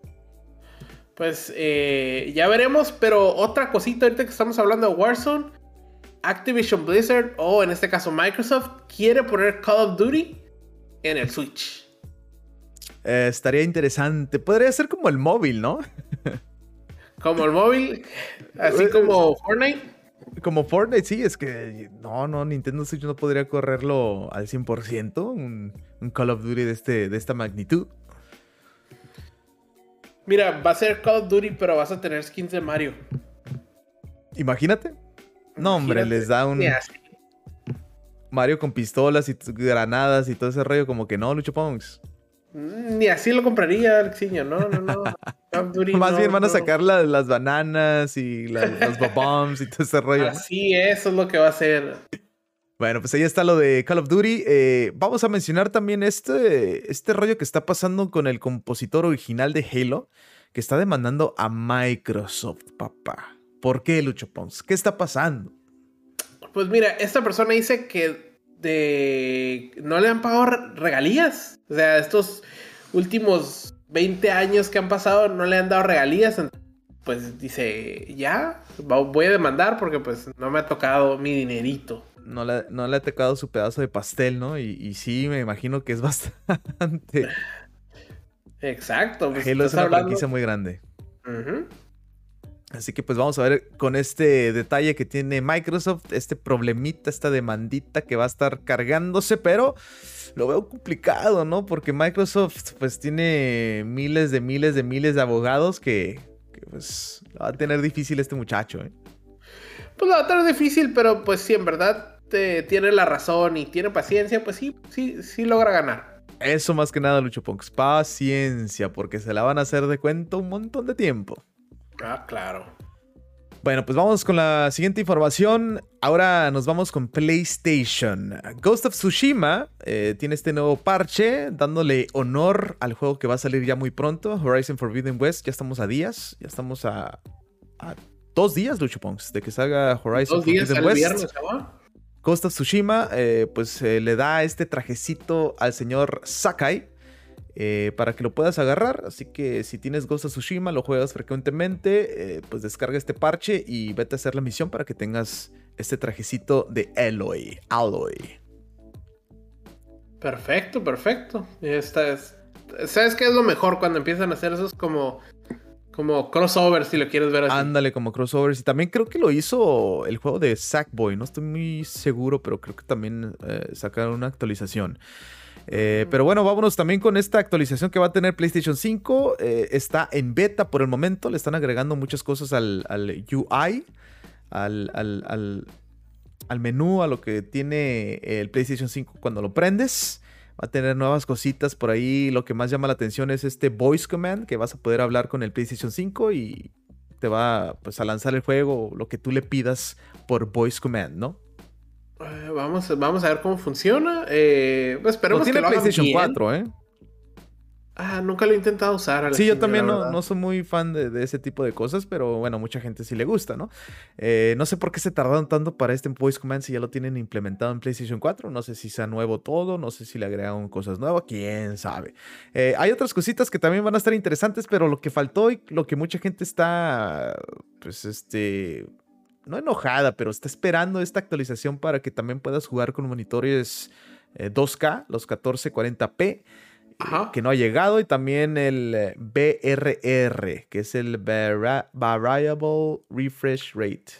Pues eh, ya veremos, pero otra cosita ahorita que estamos hablando de Warzone, Activision Blizzard o en este caso Microsoft quiere poner Call of Duty en el Switch. Eh, estaría interesante. Podría ser como el móvil, ¿no? (laughs) Como el móvil, así eh, como Fortnite. Como Fortnite, sí, es que no, no, Nintendo Switch no podría correrlo al 100%, un, un Call of Duty de, este, de esta magnitud. Mira, va a ser Call of Duty, pero vas a tener skins de Mario. Imagínate. No, hombre, les da un. Mario con pistolas y granadas y todo ese rollo, como que no, Lucho Pongs. Mm, ni así lo compraría, Alexiño, no, no, no. (laughs) Más bien van a sacar las bananas y los bombs y todo ese rollo. Así, eso es lo que va a ser. Bueno, pues ahí está lo de Call of Duty. Eh, vamos a mencionar también este, este rollo que está pasando con el compositor original de Halo, que está demandando a Microsoft, papá. ¿Por qué, Lucho Pons? ¿Qué está pasando? Pues mira, esta persona dice que de no le han pagado regalías. O sea, estos últimos 20 años que han pasado no le han dado regalías. Pues dice, ya, voy a demandar porque pues no me ha tocado mi dinerito. No le, no le ha tocado su pedazo de pastel, ¿no? Y, sí, me imagino que es (laughs) bastante. Exacto. Pues, Halo es una franquicia muy grande. Así que pues vamos a ver con este detalle que tiene Microsoft, este problemita, esta demandita que va a estar cargándose, pero lo veo complicado, ¿no? Porque Microsoft pues tiene miles de miles de miles de abogados que, pues va a tener difícil este muchacho, ¿eh? Pues lo va a tener difícil, pero pues sí, en verdad tiene la razón y tiene paciencia, pues sí, sí, sí logra ganar. Eso más que nada, Lucho Ponks. Paciencia, porque se la van a hacer de cuenta un montón de tiempo. Ah, claro. Bueno, pues vamos con la siguiente información. Ahora nos vamos con PlayStation. Ghost of Tsushima eh, tiene este nuevo parche, dándole honor al juego que va a salir ya muy pronto, Horizon Forbidden West. Ya estamos a días, ya estamos a, dos días, Lucho de que salga Horizon Forbidden West. Viernes, Ghost Tsushima, eh, pues eh, le da este trajecito al señor Sakai eh, para que lo puedas agarrar. Así que si tienes Ghost Tsushima, lo juegas frecuentemente, pues descarga este parche y vete a hacer la misión para que tengas este trajecito de Eloy. Alloy. Perfecto, perfecto. Esta es, ¿Sabes qué es lo mejor cuando empiezan a hacer esos como como crossovers, si lo quieres ver así. Ándale, como crossovers. Y también creo que lo hizo el juego de Sackboy. No estoy muy seguro, pero creo que también eh, sacaron una actualización. Eh, pero bueno, vámonos también con esta actualización que va a tener PlayStation 5. Eh, está en beta por el momento. Le están agregando muchas cosas al, UI, al, al, menú, a lo que tiene el PlayStation 5 cuando lo prendes. Va a tener nuevas cositas por ahí. Lo que más llama la atención es este voice command que vas a poder hablar con el PlayStation 5 y te va pues, a lanzar el juego, lo que tú le pidas por voice command, ¿no? Eh, vamos, vamos a ver cómo funciona. Eh, pues esperemos tiene que PlayStation 4, ¿eh? Ah, nunca lo he intentado usar. Sí, yo también no, soy muy fan de, ese tipo de cosas, pero bueno, mucha gente sí le gusta, ¿no? Eh, no sé por qué se tardaron tanto para este Voice Command si ya lo tienen implementado en PlayStation 4. No sé si sea nuevo todo, no sé si le agregaron cosas nuevas, quién sabe. Eh, hay otras cositas que también van a estar interesantes, pero lo que faltó y lo que mucha gente está, pues, este no enojada, pero está esperando esta actualización para que también puedas jugar con monitores 2K, eh, los 1440p, que no ha llegado, y también el eh, BRR, que es el Variable Refresh Rate,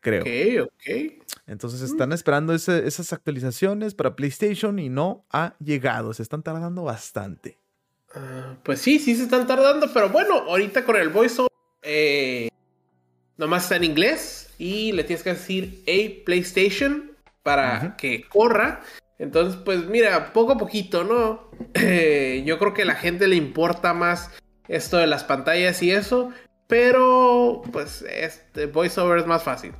creo. Ok, ok. Entonces mm. están esperando esas actualizaciones para PlayStation y no ha llegado, se están tardando bastante. Ah, pues sí, sí se están tardando, pero bueno, ahorita con el voiceover eh, Nomás está en inglés y le tienes que decir a PlayStation para que corra. Entonces, pues mira, poco a poquito, ¿no? (clears throat) yo creo que a la gente le importa más esto de las pantallas y eso, pero pues este voiceover es más fácil.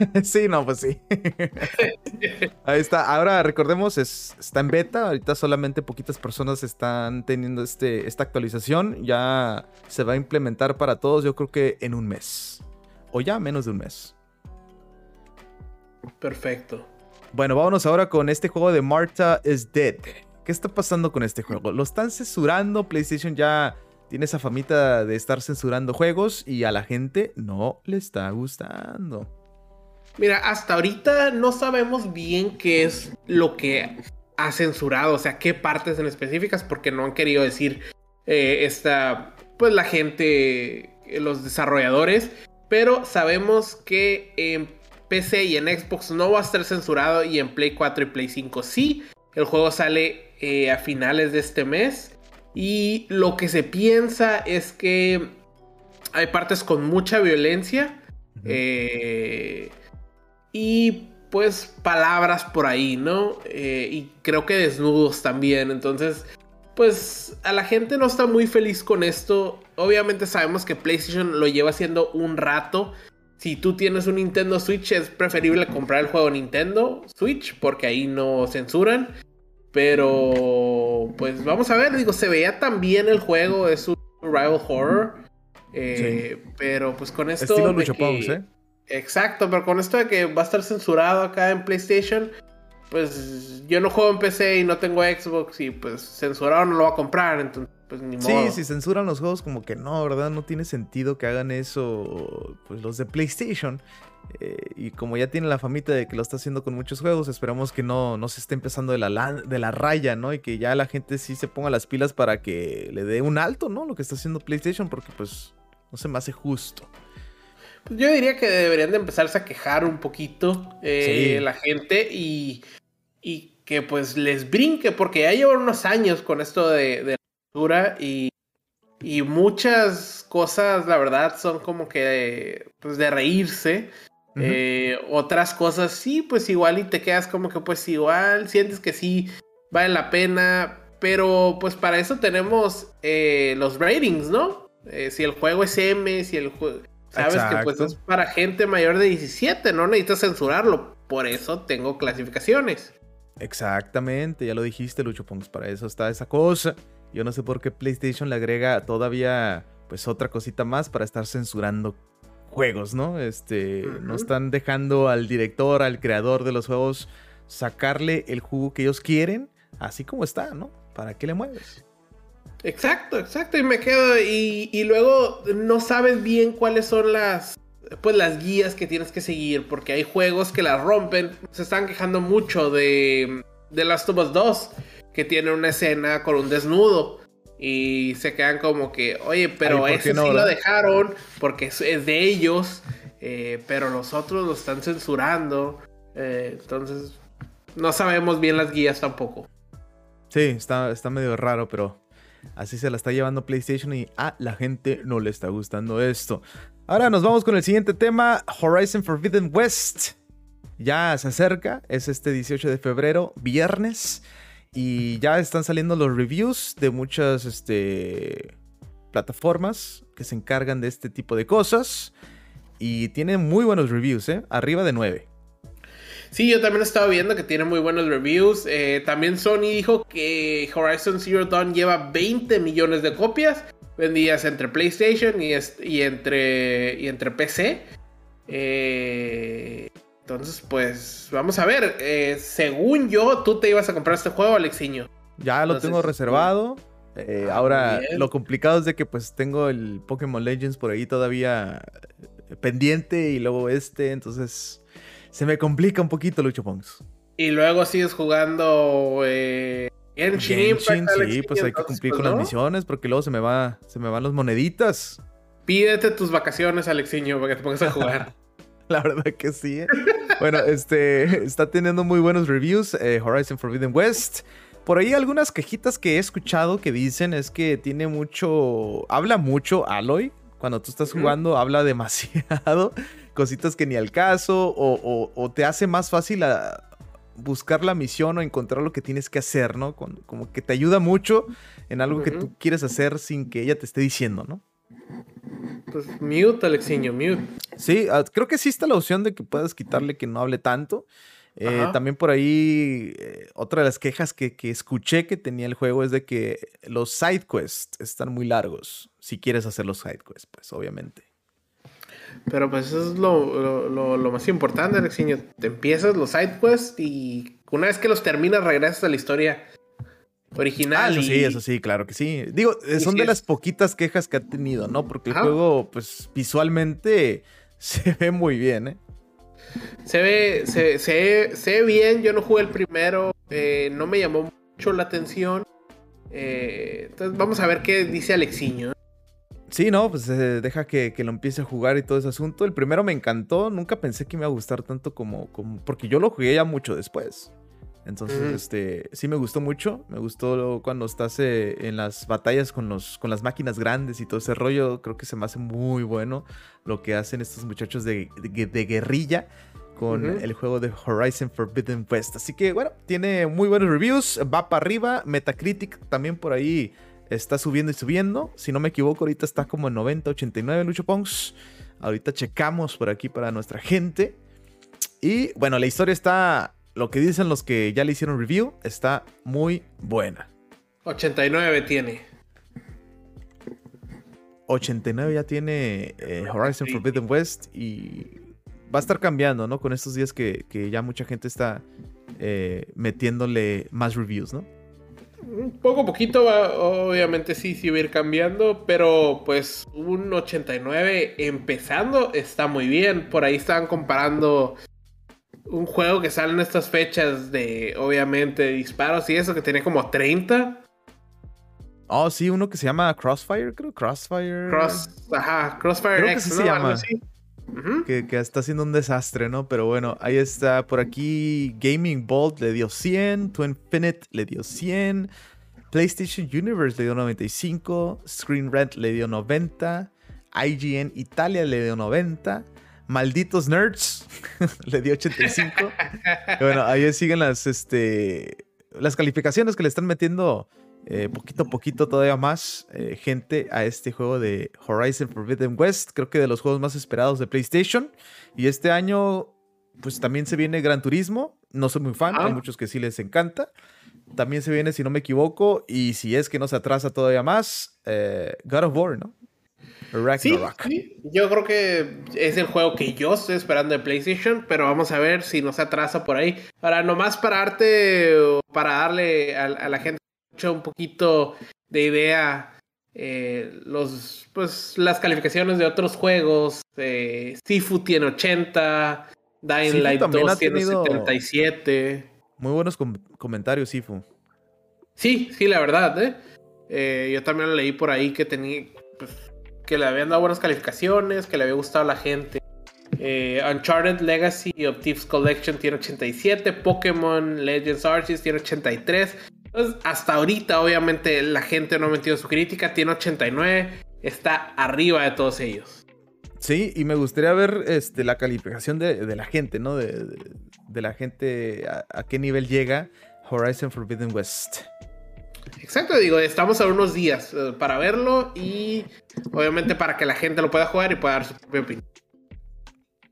(laughs) sí, no, pues sí. (laughs) Ahí está. Ahora recordemos, está en beta. Ahorita solamente poquitas personas están teniendo este, esta actualización. Ya se va a implementar para todos, yo creo que en un mes. O ya menos de un mes. Perfecto. Bueno, vámonos ahora con este juego de Martha is Dead. ¿Qué está pasando con este juego? Lo están censurando. PlayStation ya tiene esa famita de estar censurando juegos y a la gente no le está gustando. Mira, hasta ahorita no sabemos bien qué es lo que ha censurado, o sea, qué partes en específicas, porque no han querido decir eh, esta, pues la gente, los desarrolladores, pero sabemos que en PC y en Xbox no va a estar censurado y en Play 4 y Play 5 sí. El juego sale eh, a finales de este mes y lo que se piensa es que hay partes con mucha violencia. Eh, y pues palabras por ahí, ¿no? Eh, y creo que desnudos también. Entonces, pues a la gente no está muy feliz con esto. Obviamente sabemos que PlayStation lo lleva haciendo un rato. Si tú tienes un Nintendo Switch es preferible comprar el juego Nintendo Switch porque ahí no censuran. Pero pues vamos a ver, digo, se veía tan bien el juego, es un rival horror. Eh, pero pues con esto... Estilo Lucho ¿eh? Exacto, pero con esto de que va a estar censurado acá en PlayStation, pues yo no juego en PC y no tengo Xbox y pues censurado no lo va a comprar, entonces pues ni modo. Sí, si censuran los juegos como que no, ¿verdad? No tiene sentido que hagan eso pues los de PlayStation. Eh, y como ya tiene la famita de que lo está haciendo con muchos juegos, esperamos que no, no se esté empezando de la, de la raya, ¿no? Y que ya la gente sí se ponga las pilas para que le dé un alto, ¿no? Lo que está haciendo PlayStation, porque pues No se me hace justo. Pues yo diría que deberían de empezarse a quejar un poquito eh, la gente y, y que pues les brinque, porque ya llevan unos años con esto de, de cultura y, y muchas cosas, la verdad, son como que pues de reírse. Eh, otras cosas sí, pues igual y te quedas como que pues igual, sientes que sí vale la pena, pero pues para eso tenemos eh, los ratings, ¿no? Eh, si el juego es M, si el juego... Sabes que pues es para gente mayor de 17, no necesitas censurarlo. Por eso tengo clasificaciones. Exactamente, ya lo dijiste, Lucho Pongs, para eso está esa cosa. Yo no sé por qué PlayStation le agrega todavía pues otra cosita más para estar censurando juegos, ¿no? Este, no están dejando al director, al creador de los juegos sacarle el jugo que ellos quieren, así como está, ¿no? ¿Para qué le mueves? Exacto, exacto, y me quedo y, luego no sabes bien cuáles son las pues las guías que tienes que seguir porque hay juegos que las rompen, se están quejando mucho de de Last of Us 2 que tiene una escena con un desnudo y se quedan como que, oye, pero ese sí lo dejaron porque es, de ellos, eh, pero los otros lo están censurando. Eh, entonces, no sabemos bien las guías tampoco. Sí, está, está medio raro, pero así se la está llevando PlayStation y a la gente no le está gustando esto. Ahora nos vamos con el siguiente tema, Horizon Forbidden West. Ya se acerca, es este 18 de febrero, viernes. Y ya están saliendo los reviews de muchas este, plataformas que se encargan de este tipo de cosas. Y tienen muy buenos reviews, ¿eh? Arriba de 9. Sí, yo también he estado viendo que tiene muy buenos reviews. Eh, también Sony dijo que Horizon Zero Dawn lleva 20 millones de copias vendidas entre PlayStation y, y entre, y entre PC. Eh, entonces, pues, vamos a ver. Eh, según yo, tú te ibas a comprar este juego, Alexiño. Ya lo tengo reservado. Eh, ah, ahora, lo complicado es de que pues tengo el Pokémon Legends por ahí todavía eh, pendiente y luego este, entonces se me complica un poquito Lucho Pongs. Y luego sigues jugando eh, Genshin, sí, pues hay que cumplir pues, con las misiones porque luego se me va, se me van las moneditas. Pídete tus vacaciones, Alexiño, para que te pongas a jugar. (laughs) (laughs) La verdad que sí. ¿eh? Bueno, este está teniendo muy buenos reviews. Eh, Horizon Forbidden West. Por ahí algunas quejitas que he escuchado que dicen es que tiene mucho. Habla mucho Aloy. Cuando tú estás jugando, habla (laughs) demasiado. Cositas que ni al caso. O, te hace más fácil buscar la misión o encontrar lo que tienes que hacer, ¿no? Como que te ayuda mucho en algo que tú quieres hacer sin que ella te esté diciendo, ¿no? Pues mute, Alexiño, mute. Sí, ah, creo que existe la opción de que puedas quitarle que no hable tanto. Eh, también por ahí, eh, otra de las quejas que, escuché que tenía el juego es de que los side quests están muy largos. Si quieres hacer los side quests, pues obviamente. Pero pues eso es lo, más importante, Alexiño. Te empiezas los side quests y una vez que los terminas regresas a la historia original. Ah, eso sí, eso sí, claro que sí. Digo, eh, son de las poquitas quejas que ha tenido, ¿no? Porque el juego, pues, visualmente (laughs) se ve muy bien, ¿eh? Se ve, se, se, ve bien, yo no jugué el primero, eh, no me llamó mucho la atención. Eh, entonces vamos a ver qué dice Alexiño. Sí, no, pues deja que, lo empiece a jugar y todo ese asunto. El primero me encantó, nunca pensé que me iba a gustar tanto como, como porque yo lo jugué ya mucho después. Entonces, este, sí me gustó mucho. Me gustó cuando estás eh, en las batallas con, los, con las máquinas grandes y todo ese rollo. Creo que se me hace muy bueno lo que hacen estos muchachos de, de, guerrilla con el juego de Horizon Forbidden West. Así que, bueno, tiene muy buenos reviews. Va para arriba. Metacritic también por ahí está subiendo y subiendo. Si no me equivoco, ahorita está como en 90, 89, Lucho Pongs. Ahorita checamos por aquí para nuestra gente. Y bueno, la historia está lo que dicen los que ya le hicieron review está muy buena. 89 tiene. 89 ya tiene eh, Horizon Forbidden West y va a estar cambiando, ¿no? Con estos días que, ya mucha gente está eh, metiéndole más reviews, ¿no? Poco a poquito va, obviamente sí, sí va a ir cambiando, pero pues un 89 empezando está muy bien. Por ahí estaban comparando un juego que sale en estas fechas de, obviamente, disparos y eso, que tiene como 30. Oh, sí, uno que se llama Crossfire, creo. Crossfire. Cross, ajá, Crossfire X, se llama. que, que, está haciendo un desastre, ¿no? Pero bueno, ahí está. Por aquí Gaming Bolt le dio 100. To Infinite le dio 100. PlayStation Universe le dio 95. Screen Rent le dio 90. IGN Italia le dio 90. Malditos Nerds (laughs) le dio 85. bueno, ahí siguen las, este, las calificaciones que le están metiendo eh, poquito a poquito todavía más eh, gente a este juego de Horizon Forbidden West. Creo que de los juegos más esperados de PlayStation. Y este año, pues también se viene Gran Turismo. No soy muy fan, hay ah. muchos que sí les encanta. También se viene, si no me equivoco, y si es que no se atrasa todavía más, eh, God of War, ¿no? Sí, yo creo que es el juego que yo estoy esperando de PlayStation, pero vamos a ver si no se atrasa por ahí. Ahora, nomás para darte, para darle a, la gente un poquito de idea, eh, los, pues, las calificaciones de otros juegos. Eh, Sifu tiene 80, Dying Light 2 tiene 77. Muy buenos comentarios, Sifu. Sí, sí, la verdad, ¿eh? ¿eh? yo también lo leí por ahí que tenía, pues, que le habían dado buenas calificaciones, que le había gustado a la gente. Eh, Uncharted Legacy of Thieves Collection tiene 87, Pokémon Legends Arceus tiene 83. Entonces, hasta ahorita, obviamente, la gente no ha metido su crítica, tiene 89, está arriba de todos ellos. Sí, y me gustaría ver este, la calificación de, la gente, ¿no? De, la gente, a, qué nivel llega Horizon Forbidden West. Exacto, digo, estamos a unos días eh, para verlo y obviamente para que la gente lo pueda jugar y pueda dar su propia opinión.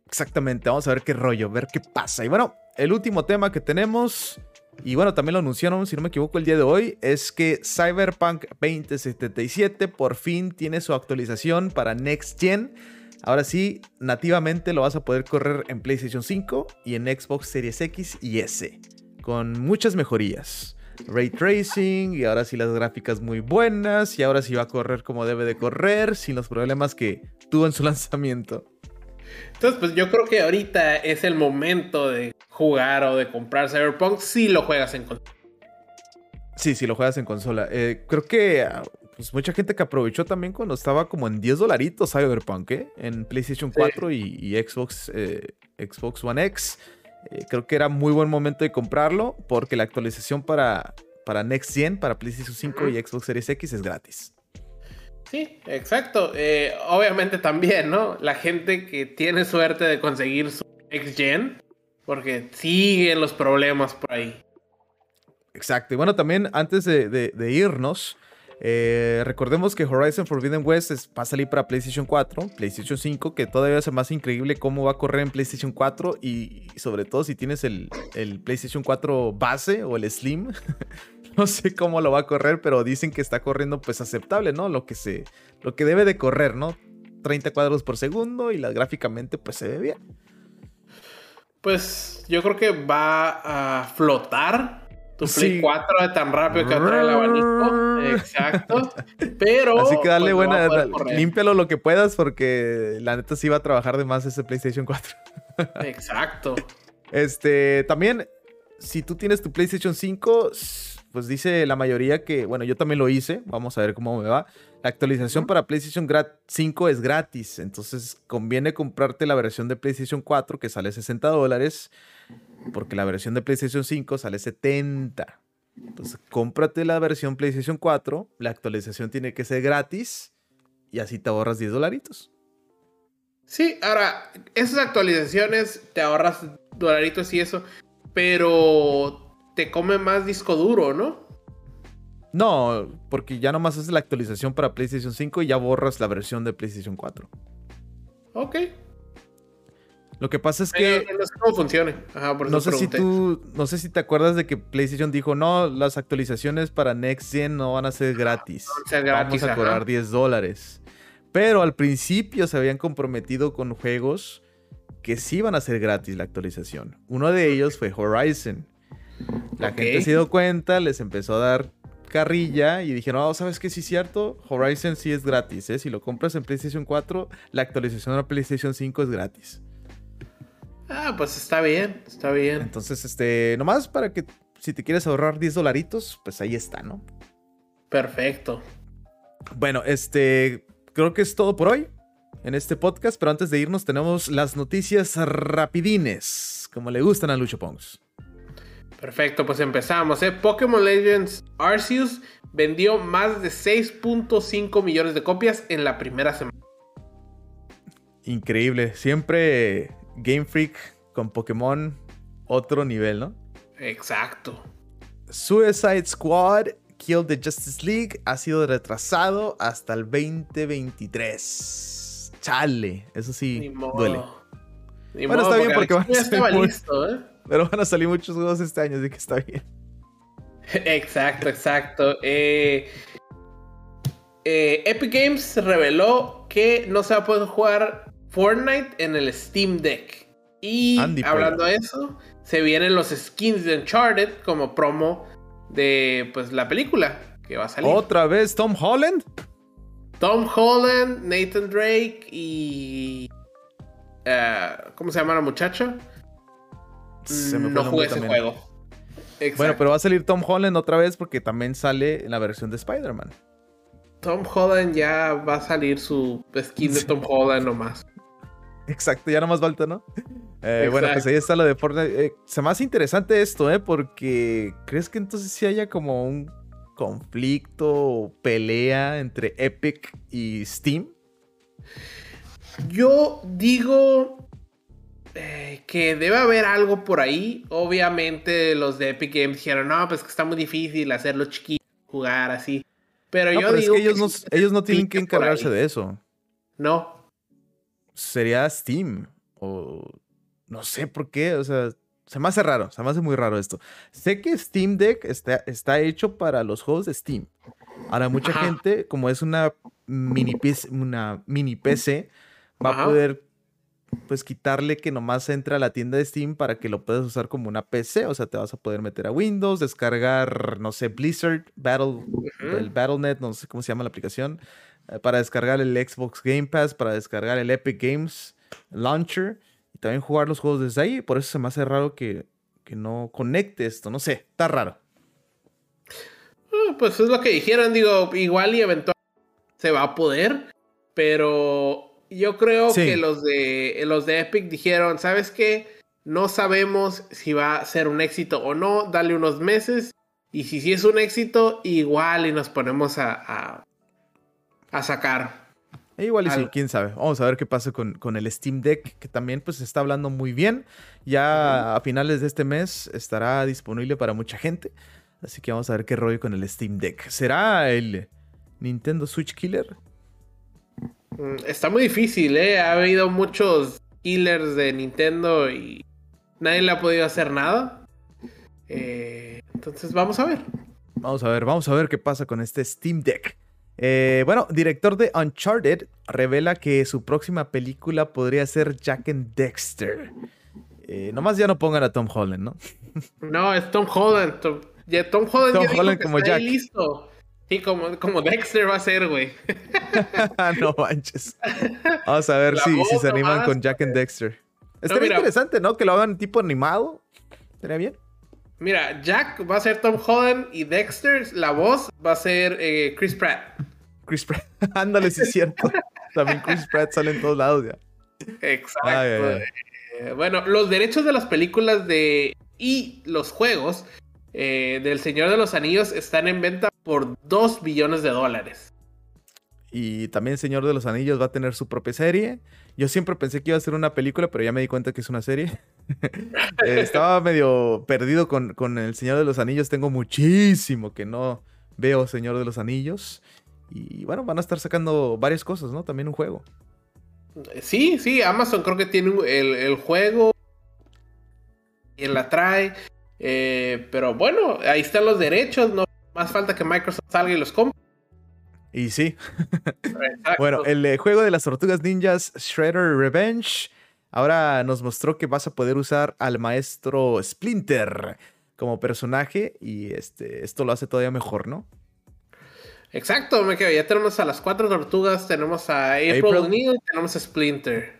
Exactamente, vamos a ver qué rollo, ver qué pasa. Y bueno, el último tema que tenemos, y bueno, también lo anunciaron, si no me equivoco, el día de hoy, es que Cyberpunk 2077 por fin tiene su actualización para Next Gen. Ahora sí, nativamente lo vas a poder correr en PlayStation 5 y en Xbox Series X y S, con muchas mejorías ray tracing y ahora sí las gráficas muy buenas y ahora sí va a correr como debe de correr sin los problemas que tuvo en su (laughs) lanzamiento. Entonces, pues yo creo que ahorita es el momento de jugar o de comprar Cyberpunk si lo juegas en consola. Sí, si lo juegas en consola. Eh, creo que pues mucha gente que aprovechó también cuando estaba como en 10 dolaritos Cyberpunk, ¿eh? En PlayStation 4 y, Xbox, eh, Xbox One X. Eh, creo que era muy buen momento de comprarlo porque la actualización para, para Next Gen, para PlayStation 5 y Xbox Series X es gratis. Sí, exacto. Eh, obviamente también, ¿no? La gente que tiene suerte de conseguir su Next Gen, porque siguen los problemas por ahí. Exacto. Y bueno, también antes de irnos, eh, recordemos que Horizon Forbidden West va a salir para PlayStation 4, PlayStation 5, que todavía es más increíble cómo va a correr en PlayStation 4 y, sobre todo si tienes el, PlayStation 4 base o el Slim. (laughs) no sé cómo lo va a correr, pero dicen que está corriendo pues aceptable, ¿no? Lo que, se, lo que debe de correr, ¿no? 30 cuadros por segundo y la, gráficamente pues se ve bien. Pues yo creo que va a flotar tu Play 4 de tan rápido que atrae el abanico. Exacto. Pero. Así que dale pues, buena. límpialo lo que puedas porque la neta sí va a trabajar de más ese PlayStation 4. (laughs) Exacto. Este. También, si tú tienes tu PlayStation 5, pues dice la mayoría que. Bueno, yo también lo hice. Vamos a ver cómo me va. La actualización para PlayStation 5 es gratis. Entonces conviene comprarte la versión de PlayStation 4 que sale 60 dólares porque la versión de PlayStation 5 sale 70. Entonces, cómprate la versión PlayStation 4, la actualización tiene que ser gratis y así te ahorras 10 dolaritos. Sí, ahora, esas actualizaciones te ahorras dolaritos y eso, pero te come más disco duro, ¿no? No, porque ya nomás haces la actualización para PlayStation 5 y ya borras la versión de PlayStation 4. Ok, lo que pasa es que. no sé cómo funcione. no sé si tú. No sé si te acuerdas de que PlayStation dijo: No, las actualizaciones para Next Gen no van a ser gratis. Vamos a cobrar 10 dólares. Pero al principio se habían comprometido con juegos que sí iban a ser gratis la actualización. Uno de ellos fue Horizon. La gente se dio cuenta, les empezó a dar carrilla y dijeron, oh, ¿sabes qué? Sí es cierto, Horizon sí es gratis, ¿eh? Si lo compras en PlayStation 4, la actualización a PlayStation 5 es gratis. Ah, pues está bien, está bien. Entonces, este, nomás para que si te quieres ahorrar 10 dolaritos, pues ahí está, ¿no? Perfecto. Bueno, este, creo que es todo por hoy en este podcast, pero antes de irnos tenemos las noticias rapidines, como le gustan a Lucho Pongs. Perfecto, pues empezamos. ¿eh? Pokémon Legends Arceus vendió más de 6.5 millones de copias en la primera semana. Increíble. Siempre Game Freak con Pokémon, otro nivel, ¿no? Exacto. Suicide Squad Kill the Justice League ha sido retrasado hasta el 2023. Chale, eso sí duele. Bueno, está bien porque van a salir listo, ¿eh? Pero van a salir muchos juegos este año, así que está bien. (laughs) Exacto, exacto. Eh, eh, Epic Games reveló que no se va a poder jugar Fortnite en el Steam Deck. Y hablando de eso, se vienen los skins de Uncharted como promo de pues la película que va a salir. ¿Otra vez Tom Holland? Tom Holland, Nathan Drake y. Eh, ¿Cómo se llama la muchacha? no jugué ese juego. Bueno, pero va a salir Tom Holland otra vez porque también sale en la versión de Spider-Man. Tom Holland ya va a salir su skin de Tom Holland nomás. (laughs) Exacto, ya nomás falta, ¿no? Eh, bueno, pues ahí está lo de Fortnite. Eh, se me hace interesante esto, ¿eh? Porque ¿crees que entonces sí haya como un conflicto o pelea entre Epic y Steam? Yo digo eh, que debe haber algo por ahí. Obviamente los de Epic Games dijeron, no, pues que está muy difícil hacerlo chiquito, jugar así. Pero yo digo... que ellos, no, ellos no tienen que encargarse de eso. No. Sería Steam. O no sé por qué, o sea, se me hace raro, se me hace muy raro esto. Sé que Steam Deck está, está hecho para los juegos de Steam. Ahora, mucha gente, como es una mini, una mini PC, va a poder pues quitarle que nomás entre a la tienda de Steam para que lo puedas usar como una PC. O sea, te vas a poder meter a Windows, descargar, no sé, Blizzard, Battle, el Battle.net, no sé cómo se llama la aplicación, eh, para descargar el Xbox Game Pass, para descargar el Epic Games Launcher y también jugar los juegos desde ahí. Por eso se me hace raro que, no conecte esto. No sé, está raro. Ah, pues es lo que dijeron, digo, igual y eventualmente se va a poder, pero yo creo que los de, los de Epic dijeron, ¿sabes qué? No sabemos si va a ser un éxito o no, dale unos meses. Y si sí es un éxito, igual y nos ponemos a, a, a sacar. E igual y sí, quién sabe. Vamos a ver qué pasa con, con, el Steam Deck, que también pues está hablando muy bien. Ya a finales de este mes estará disponible para mucha gente. Así que vamos a ver qué rollo con el Steam Deck. ¿Será el Nintendo Switch Killer? Mm, está muy difícil, ¿eh? Ha habido muchos killers de Nintendo y nadie le ha podido hacer nada. Eh, entonces vamos a ver. Vamos a ver, vamos a ver qué pasa con este Steam Deck. Eh, bueno, director de Uncharted revela que su próxima película podría ser Jack and Dexter. Eh, nomás ya no pongan a Tom Holland, ¿no? No, es Tom Holland. Tom, Holland, como Jack. listo. Sí, como, como Dexter va a ser, güey. (laughs) no manches. Vamos a ver si, si, se animan con Jack and Dexter. Estaría interesante, ¿no? Que lo hagan tipo animado. Estaría bien. Mira, Jack va a ser Tom Holland y Dexter, la voz va a ser eh, Chris Pratt. Chris Pratt, (laughs) ándale, sí es cierto. También Chris Pratt sale en todos lados ya. Exacto. Eh, bueno, los derechos de las películas de y los juegos eh, del Señor de los Anillos están en venta por 2 billones de dólares. Y también Señor de los Anillos va a tener su propia serie. Yo siempre pensé que iba a ser una película, pero ya me di cuenta que es una serie. (laughs) Eh, estaba medio perdido con, El Señor de los Anillos. Tengo muchísimo que no veo Señor de los Anillos. Y bueno, van a estar sacando varias cosas, ¿no? También un juego. Sí, sí, Amazon creo que tiene el, juego. Y la trae. Eh, pero bueno, ahí están los derechos. No más falta que Microsoft salga y los compre. Y sí. (laughs) bueno, el eh, juego de las tortugas ninjas Shredder Revenge ahora nos mostró que vas a poder usar al maestro Splinter como personaje y este, esto lo hace todavía mejor, ¿no? Exacto, me quedo. Ya tenemos a las cuatro tortugas, tenemos a April, O'Neil y tenemos a Splinter.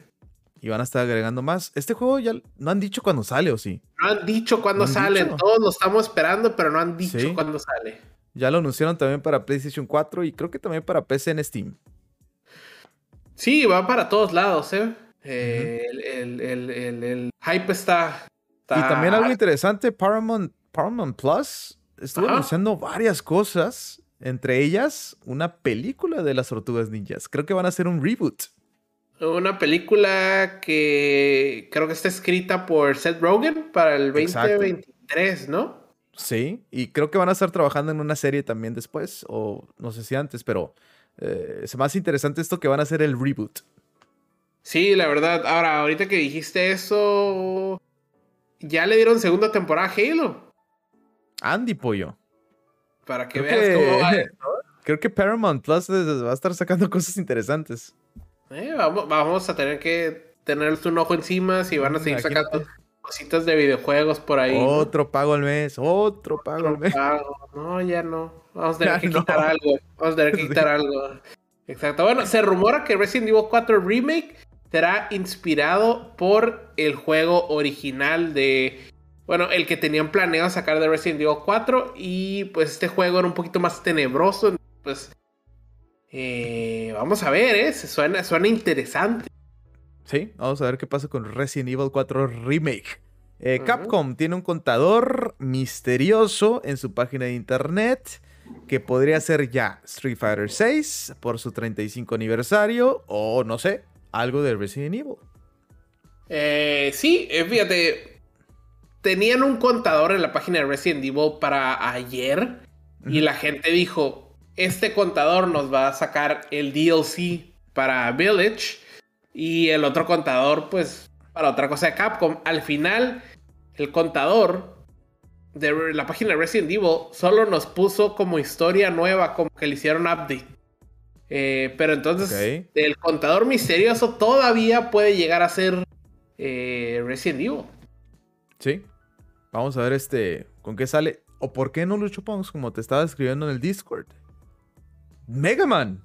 Y van a estar agregando más. Este juego ya no han dicho cuándo sale, ¿o sí? No han dicho cuándo sale. Todos lo estamos esperando, pero no han dicho cuándo sale. Ya lo anunciaron también para PlayStation 4 y creo que también para PC en Steam. Sí, va para todos lados, ¿eh? eh el, hype está, Y también algo interesante, Paramount, Paramount Plus estuvo anunciando varias cosas, entre ellas una película de las tortugas ninjas. Creo que van a hacer un reboot. Una película que creo que está escrita por Seth Rogen para el 2023, ¿no? Sí, y creo que van a estar trabajando en una serie también después, o no sé si antes, pero eh, es más interesante esto que van a hacer el reboot. Sí, la verdad. Ahora, ahorita que dijiste eso, ya le dieron segunda temporada a Halo. Andy Pollo. Para que veas cómo va (laughs) Creo que Paramount Plus va a estar sacando cosas interesantes. Eh, vamos, a tener que tener un ojo encima si van a seguir sacando cositas de videojuegos por ahí. Otro pago al mes, otro pago al mes. No, ya no. Vamos a tener (laughs) que quitar algo. Vamos a tener que (laughs) quitar algo. Exacto. Bueno, se rumora que Resident Evil 4 Remake será inspirado por el juego original de. Bueno, el que tenían planeado sacar de Resident Evil 4. Y pues este juego era un poquito más tenebroso. Pues eh, vamos a ver, ¿eh? Suena, suena interesante. Sí, vamos a ver qué pasa con Resident Evil 4 Remake. Eh, Capcom tiene un contador misterioso en su página de internet que podría ser ya Street Fighter 6 por su 35 aniversario o no sé, algo de Resident Evil. Eh, sí, fíjate, tenían un contador en la página de Resident Evil para ayer y la gente dijo, este contador nos va a sacar el DLC para Village y el otro contador, pues, para otra cosa de Capcom. Al final, el contador de la página de Resident Evil solo nos puso como historia nueva, como que le hicieron update. Eh, pero entonces, el contador misterioso todavía puede llegar a ser eh, Resident Evil. Sí. Vamos a ver este con qué sale. ¿O por qué no lo chupamos como te estaba escribiendo en el Discord? Mega Man.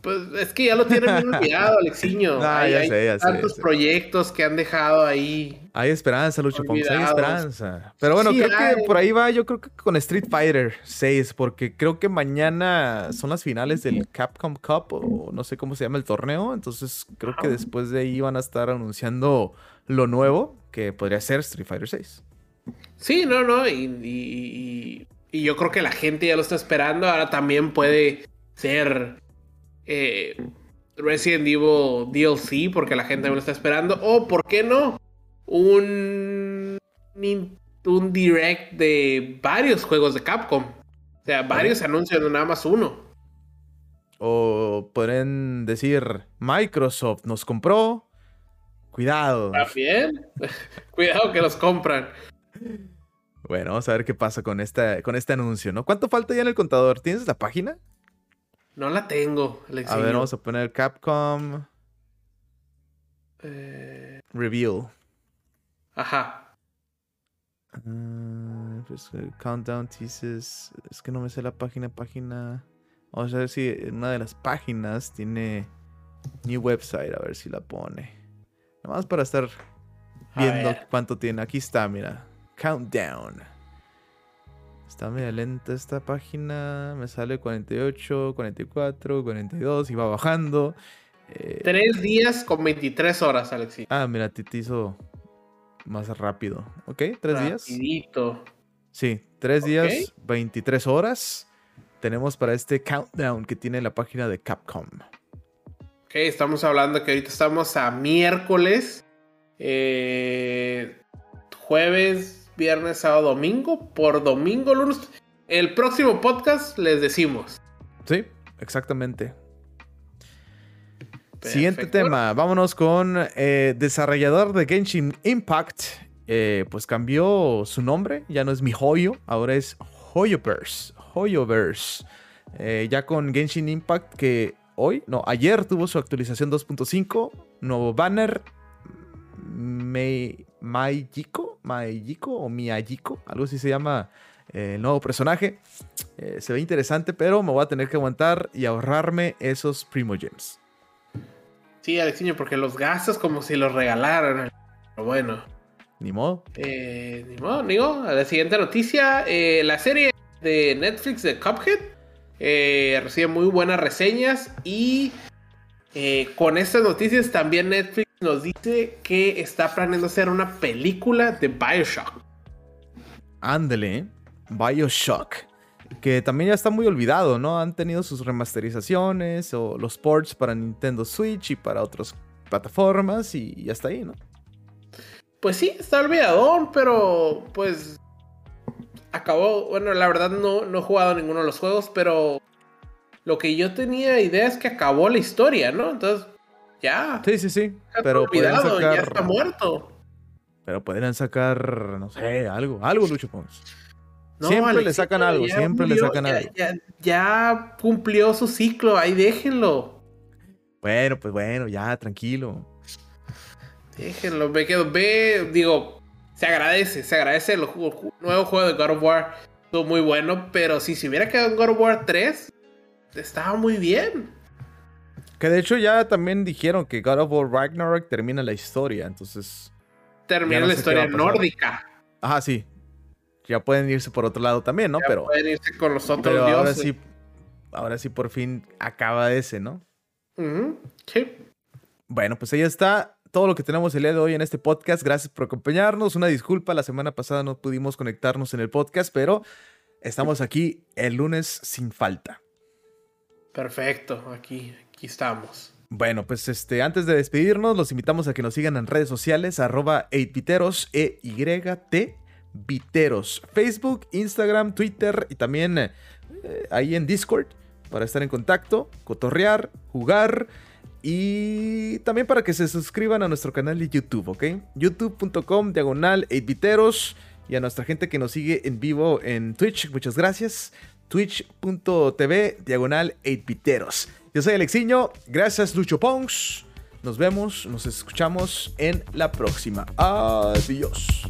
Pues es que ya lo tienen (laughs) olvidado, Alexiño. Ah, hay, tantos proyectos que han dejado ahí. Hay esperanza, Lucho Ponce, hay esperanza. Pero bueno, creo que por ahí va, yo creo que con Street Fighter 6, porque creo que mañana son las finales del Capcom Cup, o no sé cómo se llama el torneo. Entonces creo que después de ahí van a estar anunciando lo nuevo, que podría ser Street Fighter 6. Sí, no, no, y y yo creo que la gente ya lo está esperando. Ahora también puede ser eh, Resident Evil DLC, porque la gente también lo está esperando. O, ¿por qué no? Un, un direct de varios juegos de Capcom. O sea, varios anuncios, no nada más uno. O pueden decir, Microsoft nos compró. Cuidado. También. (laughs) Cuidado que los compran. Bueno, vamos a ver qué pasa con, esta, con este anuncio, ¿no? ¿Cuánto falta ya en el contador? ¿Tienes la página? No la tengo, A ver, vamos a poner Capcom. Eh... Reveal. Ajá. Uh, countdown teases. Es que no me sé la página, página. Vamos a ver si en una de las páginas tiene new website, a ver si la pone. Nada más para estar viendo cuánto tiene. Aquí está, mira. Countdown. Está media lenta esta página. Me sale 48, 44, 42 y va bajando. Eh, Tres días con 23 horas, Alexi. Ah, mira, te hizo más rápido. ¿Ok? ¿Tres Rapidito. días? Sí, tres días, 23 horas. Tenemos para este countdown que tiene la página de Capcom. Ok, estamos hablando que ahorita estamos a miércoles. Eh, jueves viernes, sábado, domingo. Por domingo, lunes. El próximo podcast les decimos. Sí, exactamente. Siguiente tema, vámonos con eh, desarrollador de Genshin Impact. Eh, pues cambió su nombre, ya no es mi Hoyo, ahora es Hoyoverse. Hoyoverse. Eh, ya con Genshin Impact que hoy, no, ayer tuvo su actualización 2.5, nuevo banner, May, Mayiko, Mayiko o Miyajiko, algo así se llama eh, el nuevo personaje. Eh, se ve interesante, pero me voy a tener que aguantar y ahorrarme esos Primo Gems. Sí, Alexiño, porque los gastos como si los regalaran. Pero bueno. Ni modo. Eh, ni modo, digo. A la siguiente noticia, la serie de Netflix de Cuphead. Recibe muy buenas reseñas y con estas noticias también Netflix nos dice que está planeando hacer una película de Bioshock. Ándele, Bioshock. Que también ya está muy olvidado, ¿no? Han tenido sus remasterizaciones o los ports para Nintendo Switch y para otras plataformas y ya está ahí, ¿no? Pues sí, está olvidado, pero pues acabó. Bueno, la verdad no, no he jugado ninguno de los juegos, pero lo que yo tenía idea es que acabó la historia, ¿no? Entonces, ya. Sí, sí, sí. Pero olvidado, sacar... ya está muerto. Pero podrían sacar, no sé, algo, algo, Lucho Pons. siempre le sacan algo, siempre le sacan algo. Ya, cumplió su ciclo, ahí déjenlo. Bueno, pues bueno, ya, tranquilo. Déjenlo, me quedo, ve, digo, se agradece, se agradece el nuevo juego de God of War. Estuvo muy bueno, pero si se hubiera quedado en God of War 3, estaba muy bien. Que de hecho ya también dijeron que God of War Ragnarok termina la historia, entonces termina la historia nórdica. Ajá, sí. Ya pueden irse por otro lado también, ¿no? pero pueden irse con los otros dioses. Ahora sí, ahora sí por fin acaba ese, ¿no? Sí. Bueno, pues ahí está todo lo que tenemos el día de hoy en este podcast. Gracias por acompañarnos. Una disculpa, la semana pasada no pudimos conectarnos en el podcast, pero estamos aquí el lunes sin falta. Perfecto, aquí, aquí estamos. Bueno, pues este, antes de despedirnos, los invitamos a que nos sigan en redes sociales, arroba 8viteros, E-Y-T, Viteros. Facebook, Instagram, Twitter y también eh, ahí en Discord para estar en contacto, cotorrear, jugar y también para que se suscriban a nuestro canal de YouTube, ¿ok? youtube.com diagonal 8viteros y a nuestra gente que nos sigue en vivo en Twitch, muchas gracias. Twitch.tv diagonal 8viteros. Yo soy Alexiño, gracias Lucho Pongs. Nos vemos, nos escuchamos en la próxima. Adiós.